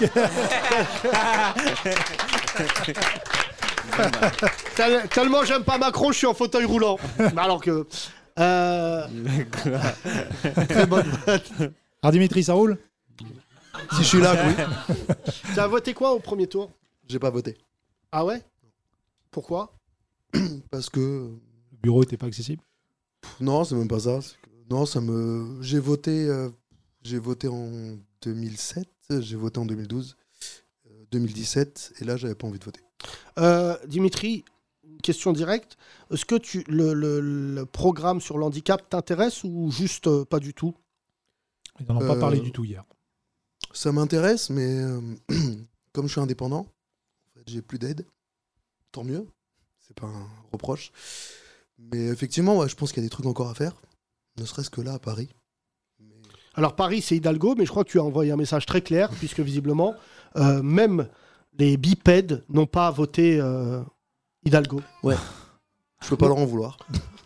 Tel- Tellement j'aime pas Macron, je suis en fauteuil roulant. Mais Alors que. Euh, Très bonne. Alors Dimitri, ça roule Si je suis là, oui. Tu as voté quoi au premier tour? J'ai pas voté. Ah ouais? Pourquoi? Parce que. Le bureau était pas accessible? pff, Non, c'est même pas ça. Non, ça me. J'ai voté. euh, J'ai voté en 2007. J'ai voté en 2012. euh, 2017. Et là, j'avais pas envie de voter. Euh, Dimitri, question directe. Est-ce que tu, le, le- le programme sur l'handicap t'intéresse ou juste euh, pas du tout? Ils n'en ont pas Euh, parlé du tout hier. Ça m'intéresse, mais euh, comme je suis indépendant, en fait, j'ai plus d'aide. Tant mieux. C'est pas un reproche. Mais effectivement, ouais, je pense qu'il y a des trucs encore à faire. Ne serait-ce que là, à Paris. Alors Paris, c'est Hidalgo, mais je crois que tu as envoyé un message très clair, puisque visiblement, euh, même les bipèdes n'ont pas voté euh, Hidalgo. Je peux pas leur en vouloir.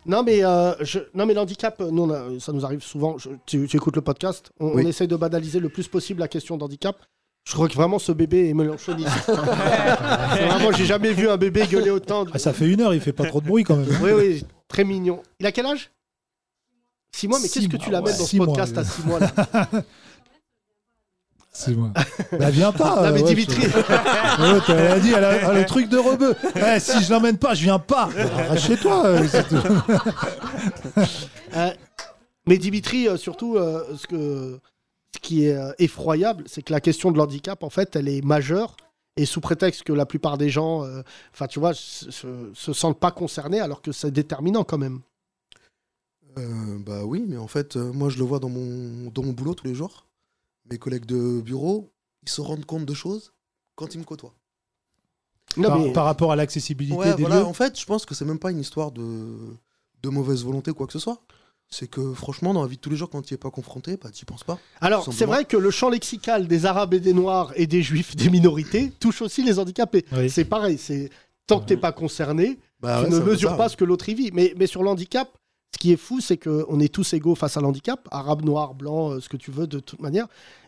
Non mais, euh, je- non, mais l'handicap, nous, on a- ça nous arrive souvent. Je- tu, tu écoutes le podcast, on, Oui. on essaye de banaliser le plus possible la question d'handicap. Je crois que vraiment ce bébé est mélanchoniste. vraiment, j'ai jamais vu un bébé gueuler autant. Ah, ça fait une heure, il fait pas trop de bruit quand même. Oui, oui, très mignon. Il a quel âge? Six mois, mais Six qu'est-ce que mois, tu l'amènes ouais. dans ce Six mois, podcast à six mois là? C'est moi. Bah viens pas. Non, mais euh, ouais, Dimitri. je- Ouais, t'as- elle a dit, elle a, elle a le truc de rebeu. Eh, si je l'emmène pas, je viens pas. Bah, chez toi. euh. Euh, mais Dimitri, euh, surtout, euh, ce, que, ce qui est euh, effroyable, c'est que la question de l'handicap, en fait, elle est majeure. Et sous prétexte que la plupart des gens, euh, enfin, tu vois, se, se- se sentent pas concernés, alors que c'est déterminant quand même. Euh, bah oui, mais en fait, euh, moi, je le vois dans mon, dans mon boulot tous les jours. Mes collègues de bureau, ils se rendent compte de choses quand ils me côtoient. Non, par, mais- par rapport à l'accessibilité Ouais, des voilà, lieux. en fait, je pense que c'est même pas une histoire de, de mauvaise volonté ou quoi que ce soit. C'est que franchement, dans la vie de tous les jours, quand tu n'y es pas confronté, bah, tu penses pas. Alors, c'est vrai que le champ lexical des Arabes et des Noirs et des Juifs, des minorités, touche aussi les handicapés. Oui. C'est pareil, c'est tant que t'es pas concerné, Bah tu ouais, ne mesures pas ouais. ce que l'autre y vit. Mais, mais sur l'handicap, ce qui est fou, c'est qu'on est tous égaux face à l'handicap, arabe, noir, blanc, euh, ce que tu veux, de toute manière.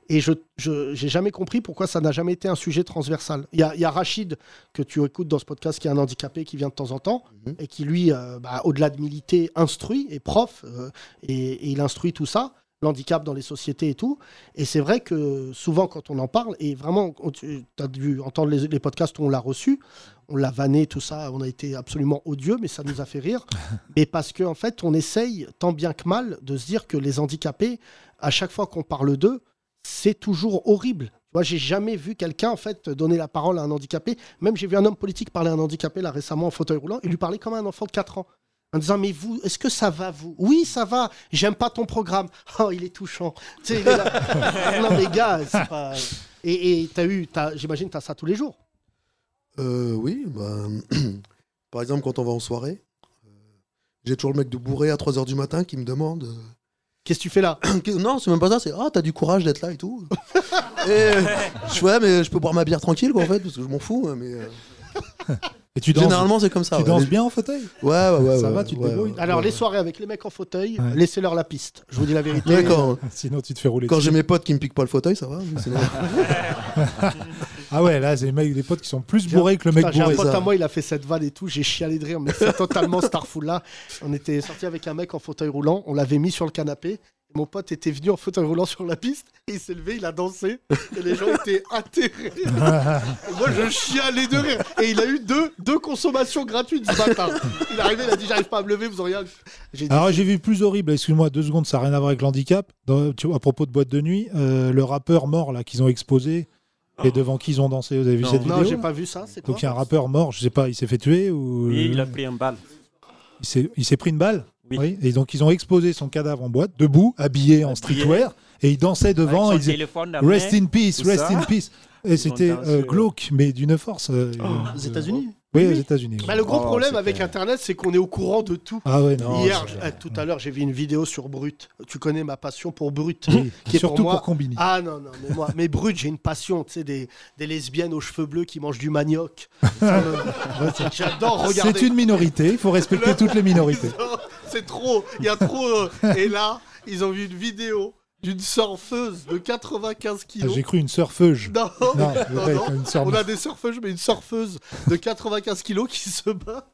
Et je n'ai jamais compris pourquoi ça n'a jamais été un sujet transversal. Il y y a Rachid, que tu écoutes dans ce podcast, qui est un handicapé qui vient de temps en temps, Mhm. et qui, lui, euh, bah, au-delà de militer, instruit, est prof, euh, et, et il instruit tout ça, l'handicap dans les sociétés et tout. Et c'est vrai que souvent, quand on en parle, et vraiment, tu as dû entendre les, les podcasts où on l'a reçu, on l'a vanné, tout ça, on a été absolument odieux, mais ça nous a fait rire. mais parce qu'en en fait, on essaye, tant bien que mal, de se dire que les handicapés, à chaque fois qu'on parle d'eux, c'est toujours horrible. Moi, j'ai jamais vu quelqu'un en fait donner la parole à un handicapé. Même j'ai vu un homme politique parler à un handicapé là récemment en fauteuil roulant. Il lui parlait comme à un enfant de 4 ans. En disant, mais vous, est-ce que ça va, vous? Oui, ça va. J'aime pas ton programme. Oh, il est touchant. Tu sais, il est là. non, mais gars, c'est pas. Et et t'as eu, t'as- j'imagine, t'as ça tous les jours. Euh, oui, bah, par exemple, quand on va en soirée, euh, j'ai toujours le mec de bourré à 3h du matin qui me demande. euh, Qu'est-ce que tu fais là? Non, c'est même pas ça, c'est Ah, t'as du courage d'être là et tout. et euh, je fais, ouais, mais je peux boire ma bière tranquille, quoi, en fait, parce que je m'en fous. Mais, Et tu danses, Généralement, c'est comme ça. tu ouais. danses bien en fauteuil? Ouais, ouais, ouais. Ça ouais, va, tu te ouais, débrouilles? Alors, ouais. les soirées avec les mecs en fauteuil, Ouais. laissez-leur la piste. Je vous dis la vérité. D'accord. Sinon, tu te fais rouler Quand j'ai mes potes qui me piquent pas le fauteuil, ça va. sinon- Ah ouais, là, c'est les mecs, des potes qui sont plus bourrés que le mec Putain, J'ai un bourré. pote ça. à moi, il a fait cette vanne et tout, j'ai chialé de rire, mais c'est totalement Starful là. On était sorti avec un mec en fauteuil roulant, on l'avait mis sur le canapé. Et Mon pote était venu en fauteuil roulant sur la piste et il s'est levé, il a dansé et les gens étaient atterrés. Et moi je chialais de rire. Et il a eu deux, deux consommations gratuites ce matin. Il est arrivé, il a dit j'arrive pas à me lever, vous auriez. J'ai dit, Alors j'ai vu plus horrible, excuse-moi deux secondes, ça n'a rien à voir avec l'handicap. Dans- tu vois, à propos de boîte de nuit, euh, le rappeur mort là qu'ils ont exposé et devant qui ils ont dansé, vous avez vu Non. cette non, vidéo j'ai là pas vu ça, quoi Donc il y a un rappeur mort, je sais pas, il s'est fait tuer ou Oui, il a pris un balle. il s'est pris une balle. Oui. Et donc ils ont exposé son cadavre en boîte, debout, habillé en streetwear, et il dansait devant. Avec son il disait, téléphone à Rest main. in peace, rest ça. in peace. Et c'était euh, glauque, mais d'une force. euh, Oh, euh, Aux États-Unis Oui, aux. États-Unis. oui. Bah, le gros Oh, problème avec Internet, c'est qu'on est au courant de tout. Ah ouais, non. Hier, je- euh, tout à l'heure, j'ai vu une vidéo sur Brut. Tu connais ma passion pour Brut. Oui, qui est surtout pour moi- pour Combini. Ah non, non, mais moi, mais Brut, j'ai une passion, tu sais, des, des lesbiennes aux cheveux bleus qui mangent du manioc. J'adore regarder. C'est une minorité, il faut respecter toutes les minorités. C'est trop, il y a trop. euh, Et là, ils ont vu une vidéo d'une surfeuse de 95 Ah, kilos. J'ai cru une surfeuse. non, Non, non, non. une surf- on a des surfeuses, mais une surfeuse de 95 kilos qui se bat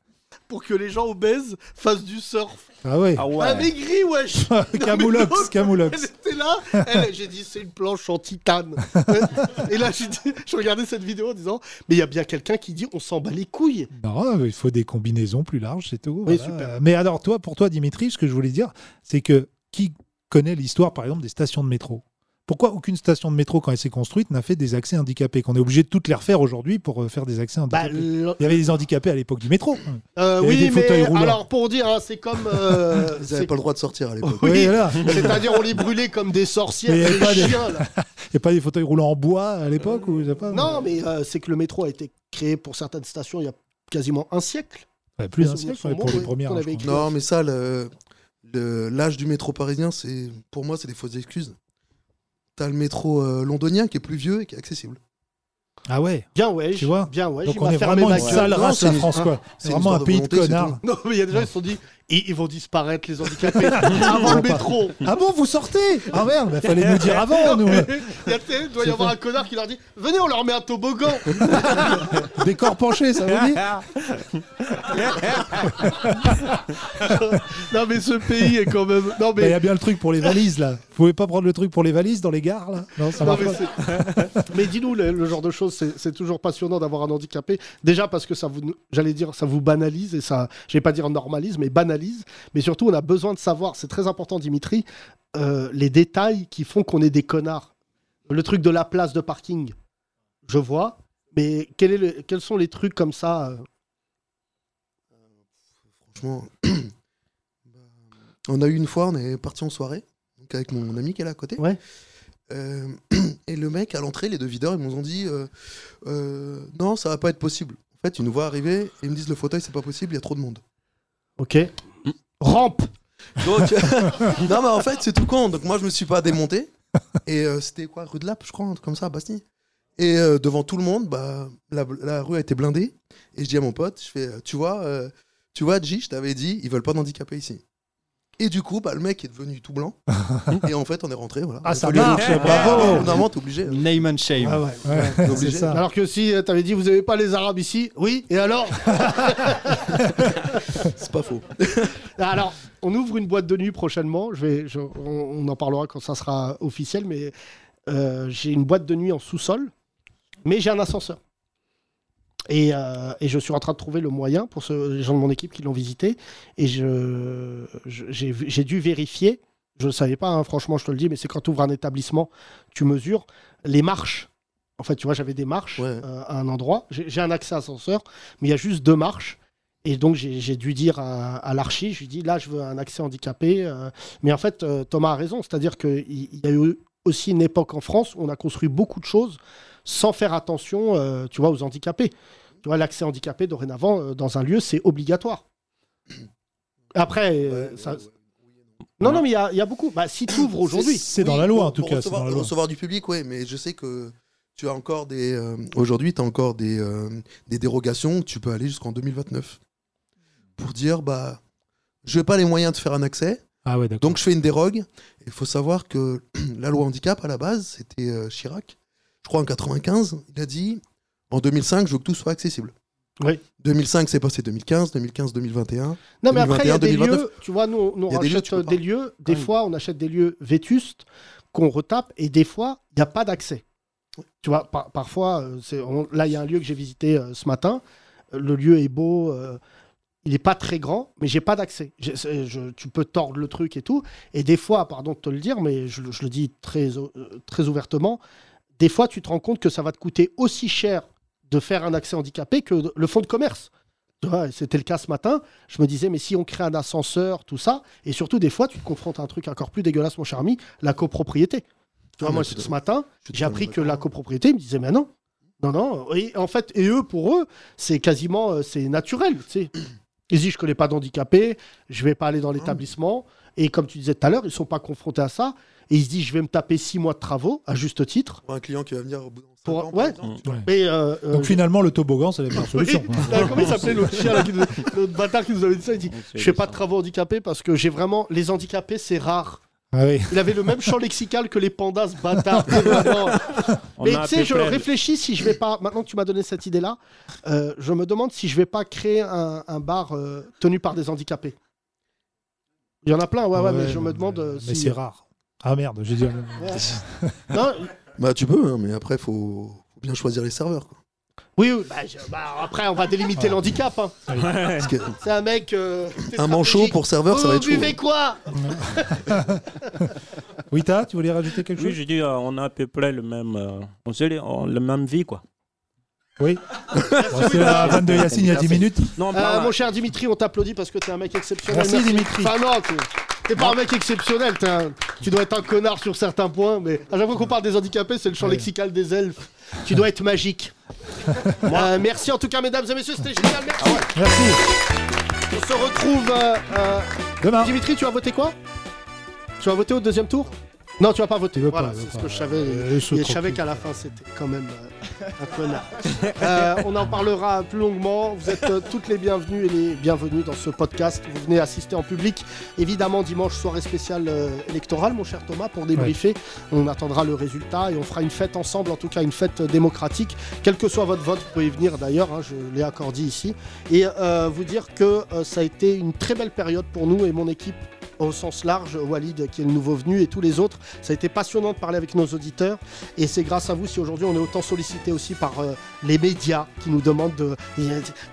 pour que les gens obèses fassent du surf. Ah ouais. Ah ouais. maigri, wesh Camoulox, Camoulox. Elle était là, elle, j'ai dit c'est une planche en titane. Et là, j'ai dit- je regardais cette vidéo en disant, mais il y a bien quelqu'un qui dit on s'en bat les couilles. Non, il faut des combinaisons plus larges, c'est tout. Oui, voilà. super. Mais alors, toi, pour toi, Dimitri, ce que je voulais dire, c'est que qui connaît l'histoire, par exemple, des stations de métro? Pourquoi aucune station de métro, quand elle s'est construite, n'a fait des accès handicapés Qu'on est obligé de toutes les refaire aujourd'hui pour euh, faire des accès Bah, handicapés Il y avait des handicapés à l'époque du métro. euh, Il y avait oui, des fauteuils mais roulants. alors pour dire, hein, c'est comme. euh, Ils c'est- n'avaient pas le droit de sortir à l'époque. Oui, voilà. c'est-à-dire on les brûlait comme des sorcières, Mais il y avait des pas de- chiens. là. Il n'y a pas des fauteuils roulants en bois à l'époque ou je sais pas Non, mais euh, c'est que le métro a été créé pour certaines stations il y a quasiment un siècle. Ouais, Plus d'un souvenirs siècle sont ouais, bons, pour les oui, premières. qu'on hein, avait écrit. Non, mais ça, le- le- l'âge du métro parisien, c'est pour moi, c'est des fausses excuses. T'as le métro euh, londonien qui est plus vieux et qui est accessible. Ah ouais. Bien ouais, Tu vois bien ouais. Donc on est fermé vraiment une sale race, c'est la France, quoi. c'est vraiment un pays de connards. Non, mais il y a des gens qui se sont dit, ils, ils vont disparaître les handicapés avant le métro. Ah bon, vous sortez Ah merde, il fallait nous dire avant, nous. Il y a, il doit y avoir un connard qui leur dit Venez, on leur met un toboggan Des corps penchés, ça vous dit Non, mais ce pays est quand même. Non, Bah, Il y mais. a bien le truc pour les valises, là. Vous pouvez pas prendre le truc pour les valises dans les gares, là Non, ça non, mais, mais dis-nous, le, le genre de choses, c'est c'est toujours passionnant d'avoir un handicapé. Déjà parce que ça vous, j'allais dire, ça vous banalise et ça, je vais pas dire normalise, mais banalise. Mais surtout, on a besoin de savoir, c'est très important, Dimitri, euh, les détails qui font qu'on est des connards. Le truc de la place de parking, je vois, mais quel est le- quels sont les trucs comme ça euh, Franchement, bah, on a eu une fois, on est parti en soirée, donc avec mon ami qui est là à côté. Ouais. Euh, et le mec, à l'entrée, les deux videurs, ils nous ont dit euh, euh, Non, ça va pas être possible. En fait, ils nous voient arriver et ils me disent Le fauteuil, c'est pas possible, il y a trop de monde. Ok. Rampe Donc, non, mais en fait, c'est tout con. Donc, moi, je me suis pas démonté. Et euh, c'était quoi? Rue de Lappe, je crois, un truc comme ça, à Bastille. Et euh, devant tout le monde, bah, la, rue a été blindée. Et je dis à mon pote Je fais Tu vois, euh, tu vois, G, je t'avais dit, ils veulent pas d'handicapés ici. Et du coup, bah, le mec est devenu tout blanc. et en fait, on est rentré. Voilà. Ah, a ça marche, bravo. Normalement, t'es obligé. Name and shame. Ah ouais. Ouais, obligé. ça. Alors que si tu avais dit vous avez pas les Arabes ici, oui, et alors C'est pas faux. Alors, on ouvre une boîte de nuit prochainement. Je vais, je- on, on en parlera quand ça sera officiel, mais euh, j'ai une boîte de nuit en sous-sol, mais j'ai un ascenseur. Et, euh, et je suis en train de trouver le moyen pour les gens de mon équipe qui l'ont visité. Et je, j'ai, dû vérifier. Je ne savais pas, hein, franchement, je te le dis, mais c'est quand tu ouvres un établissement, tu mesures les marches. En fait, tu vois, j'avais des marches Ouais. euh, à un endroit. J'ai, un accès à ascenseur, mais il y a juste deux marches. Et donc, j'ai dû dire à, à l'archi, je lui dis, là, je veux un accès handicapé. euh. Mais en fait, Thomas a raison. C'est-à-dire qu'il il y a eu aussi une époque en France où on a construit beaucoup de choses sans faire attention, euh, tu vois, aux handicapés. Tu vois, l'accès handicapé, dorénavant, euh, dans un lieu, c'est obligatoire. Après, euh, ça- non, non, mais il y a, il y a beaucoup. Bah, si tu ouvres aujourd'hui. C'est dans la loi, en tout pour cas, Recevoir, dans la loi. recevoir du public, oui, mais je sais que tu as encore des. euh, Aujourd'hui, tu as encore des, euh, des dérogations. Tu peux aller jusqu'en 2029 pour dire bah, je n'ai pas les moyens de faire un accès. Ah ouais. Donc je fais une dérogue. Il faut savoir que la loi handicap, à la base, c'était euh, Chirac. Je crois en 95, il a dit en 2005, je veux que tout soit accessible. Oui. 2005, c'est passé 2015, 2015, 2021. Non, mais après, il y a des 2029. lieux, tu vois, nous, nous Il y a des lieux, des pas. lieux, des Ouais. fois, on achète des lieux vétustes qu'on retape, et des fois, il n'y a pas d'accès. Tu vois, par- parfois, euh, on- là, il y a un lieu que j'ai visité euh, ce matin, Euh, le lieu est beau, euh, il n'est pas très grand, mais j'ai pas d'accès. Tu peux tordre le truc et tout, et des fois, pardon de te le dire, mais je, le- je le dis très, euh, très ouvertement, des fois, tu te rends compte que ça va te coûter aussi cher de faire un accès handicapé que le fonds de commerce. C'était le cas ce matin. Je me disais, mais si on crée un ascenseur, tout ça, et surtout, des fois, tu te confrontes à un truc encore plus dégueulasse, mon cher ami, la copropriété. Tu vois, Ah, moi, ce matin, j'ai appris que la copropriété, ils me disait, mais non, non, non. Et en fait, et eux, pour eux, c'est quasiment, euh, c'est naturel, tu sais. Ils disent, je connais pas d'handicapés, je vais pas aller dans l'établissement. Et comme tu disais tout à l'heure, ils sont pas confrontés à ça. Et ils se disent, je vais me taper six mois de travaux, à juste titre. Pour un client qui va venir au bout d'un Pour- par ouais. exemple. Ouais. Mais, euh, euh, Donc finalement, le toboggan, c'est la meilleure solution. oui. Ah, comment il s'appelait l'autre chien, là, qui nous- l'autre bâtard qui nous avait dit ça? Il dit Je fais pas de travaux handicapés parce que j'ai vraiment. Les handicapés, c'est rare. Ah oui. Il avait le même champ lexical que les pandas, ce bâtard. C'est vraiment- On Mais a à tu sais, peu je près- réfléchis si je vais pas. Maintenant que tu m'as donné cette idée-là, euh, je me demande si je vais pas créer un, un bar euh, tenu par des handicapés. Il y en a plein, ouais, ouais, mais je me demande euh, Mais si. c'est rare. Ah merde, j'ai dit. Non, Bah, tu peux, hein, mais après, il faut... bien choisir les serveurs. quoi. oui, oui, bah, je- bah, après, on va délimiter le handicap. hein. Parce que C'est un mec. euh, un manchot pour serveur, ça Vous va être chaud. buvez quoi? Wita, tu voulais rajouter quelque Oui, chose? je dis, euh, on a à peu près le même, euh, on sait les- on- le même vie, quoi. Oui. C'est la vanne de Yacine il y a 10 minutes. Non, Euh, pas- mon cher Dimitri, on t'applaudit parce que t'es un mec exceptionnel. Merci, Dimitri. Enfin non, t'es- t'es pas un mec exceptionnel. t'es un- Tu dois être un connard sur certains points, mais à chaque fois qu'on parle des handicapés, c'est le champ Ouais. lexical des elfes. Tu dois être magique. Euh, merci en tout cas, mesdames et messieurs, c'était génial. Merci. Merci. On se retrouve. euh, euh, Demain. Dimitri, tu vas voter quoi? Tu vas voter au deuxième tour? Non, tu vas pas voter. Voilà, c'est ce que je savais. Euh, je savais qu'à la fin, c'était quand même euh, un connard. Euh, on en parlera plus longuement. Vous êtes toutes les bienvenues et les bienvenus dans ce podcast. Vous venez assister en public. Évidemment, dimanche, soirée spéciale électorale, mon cher Thomas, pour débriefer. On attendra le résultat et on fera une fête ensemble, en tout cas une fête démocratique. Quel que soit votre vote, vous pouvez y venir d'ailleurs, hein, je l'ai accordé ici. Et vous dire que ça a été une très belle période pour nous et mon équipe au sens large, Walid qui est le nouveau venu et tous les autres. Ça a été passionnant de parler avec nos auditeurs et c'est grâce à vous si aujourd'hui on est autant sollicité aussi par euh, les médias qui nous demandent de... Tout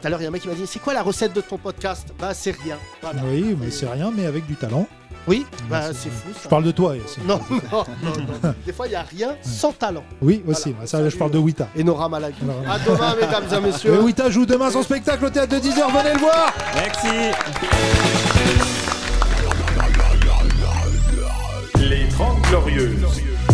à l'heure il y a un mec qui m'a dit c'est quoi la recette de ton podcast? Bah c'est rien. Voilà. Oui, mais c'est rien, mais avec du talent. Oui, bah c'est fou Je parle de toi. Non, non, non, non. Des fois il n'y a rien sans talent. Oui, aussi. Voilà. Ça, je parle de Wita. Et Nora Malagui. Nora À demain mesdames et Et messieurs. Wita joue demain son spectacle au théâtre de 10h. Venez le voir. Merci. trente glorieuses.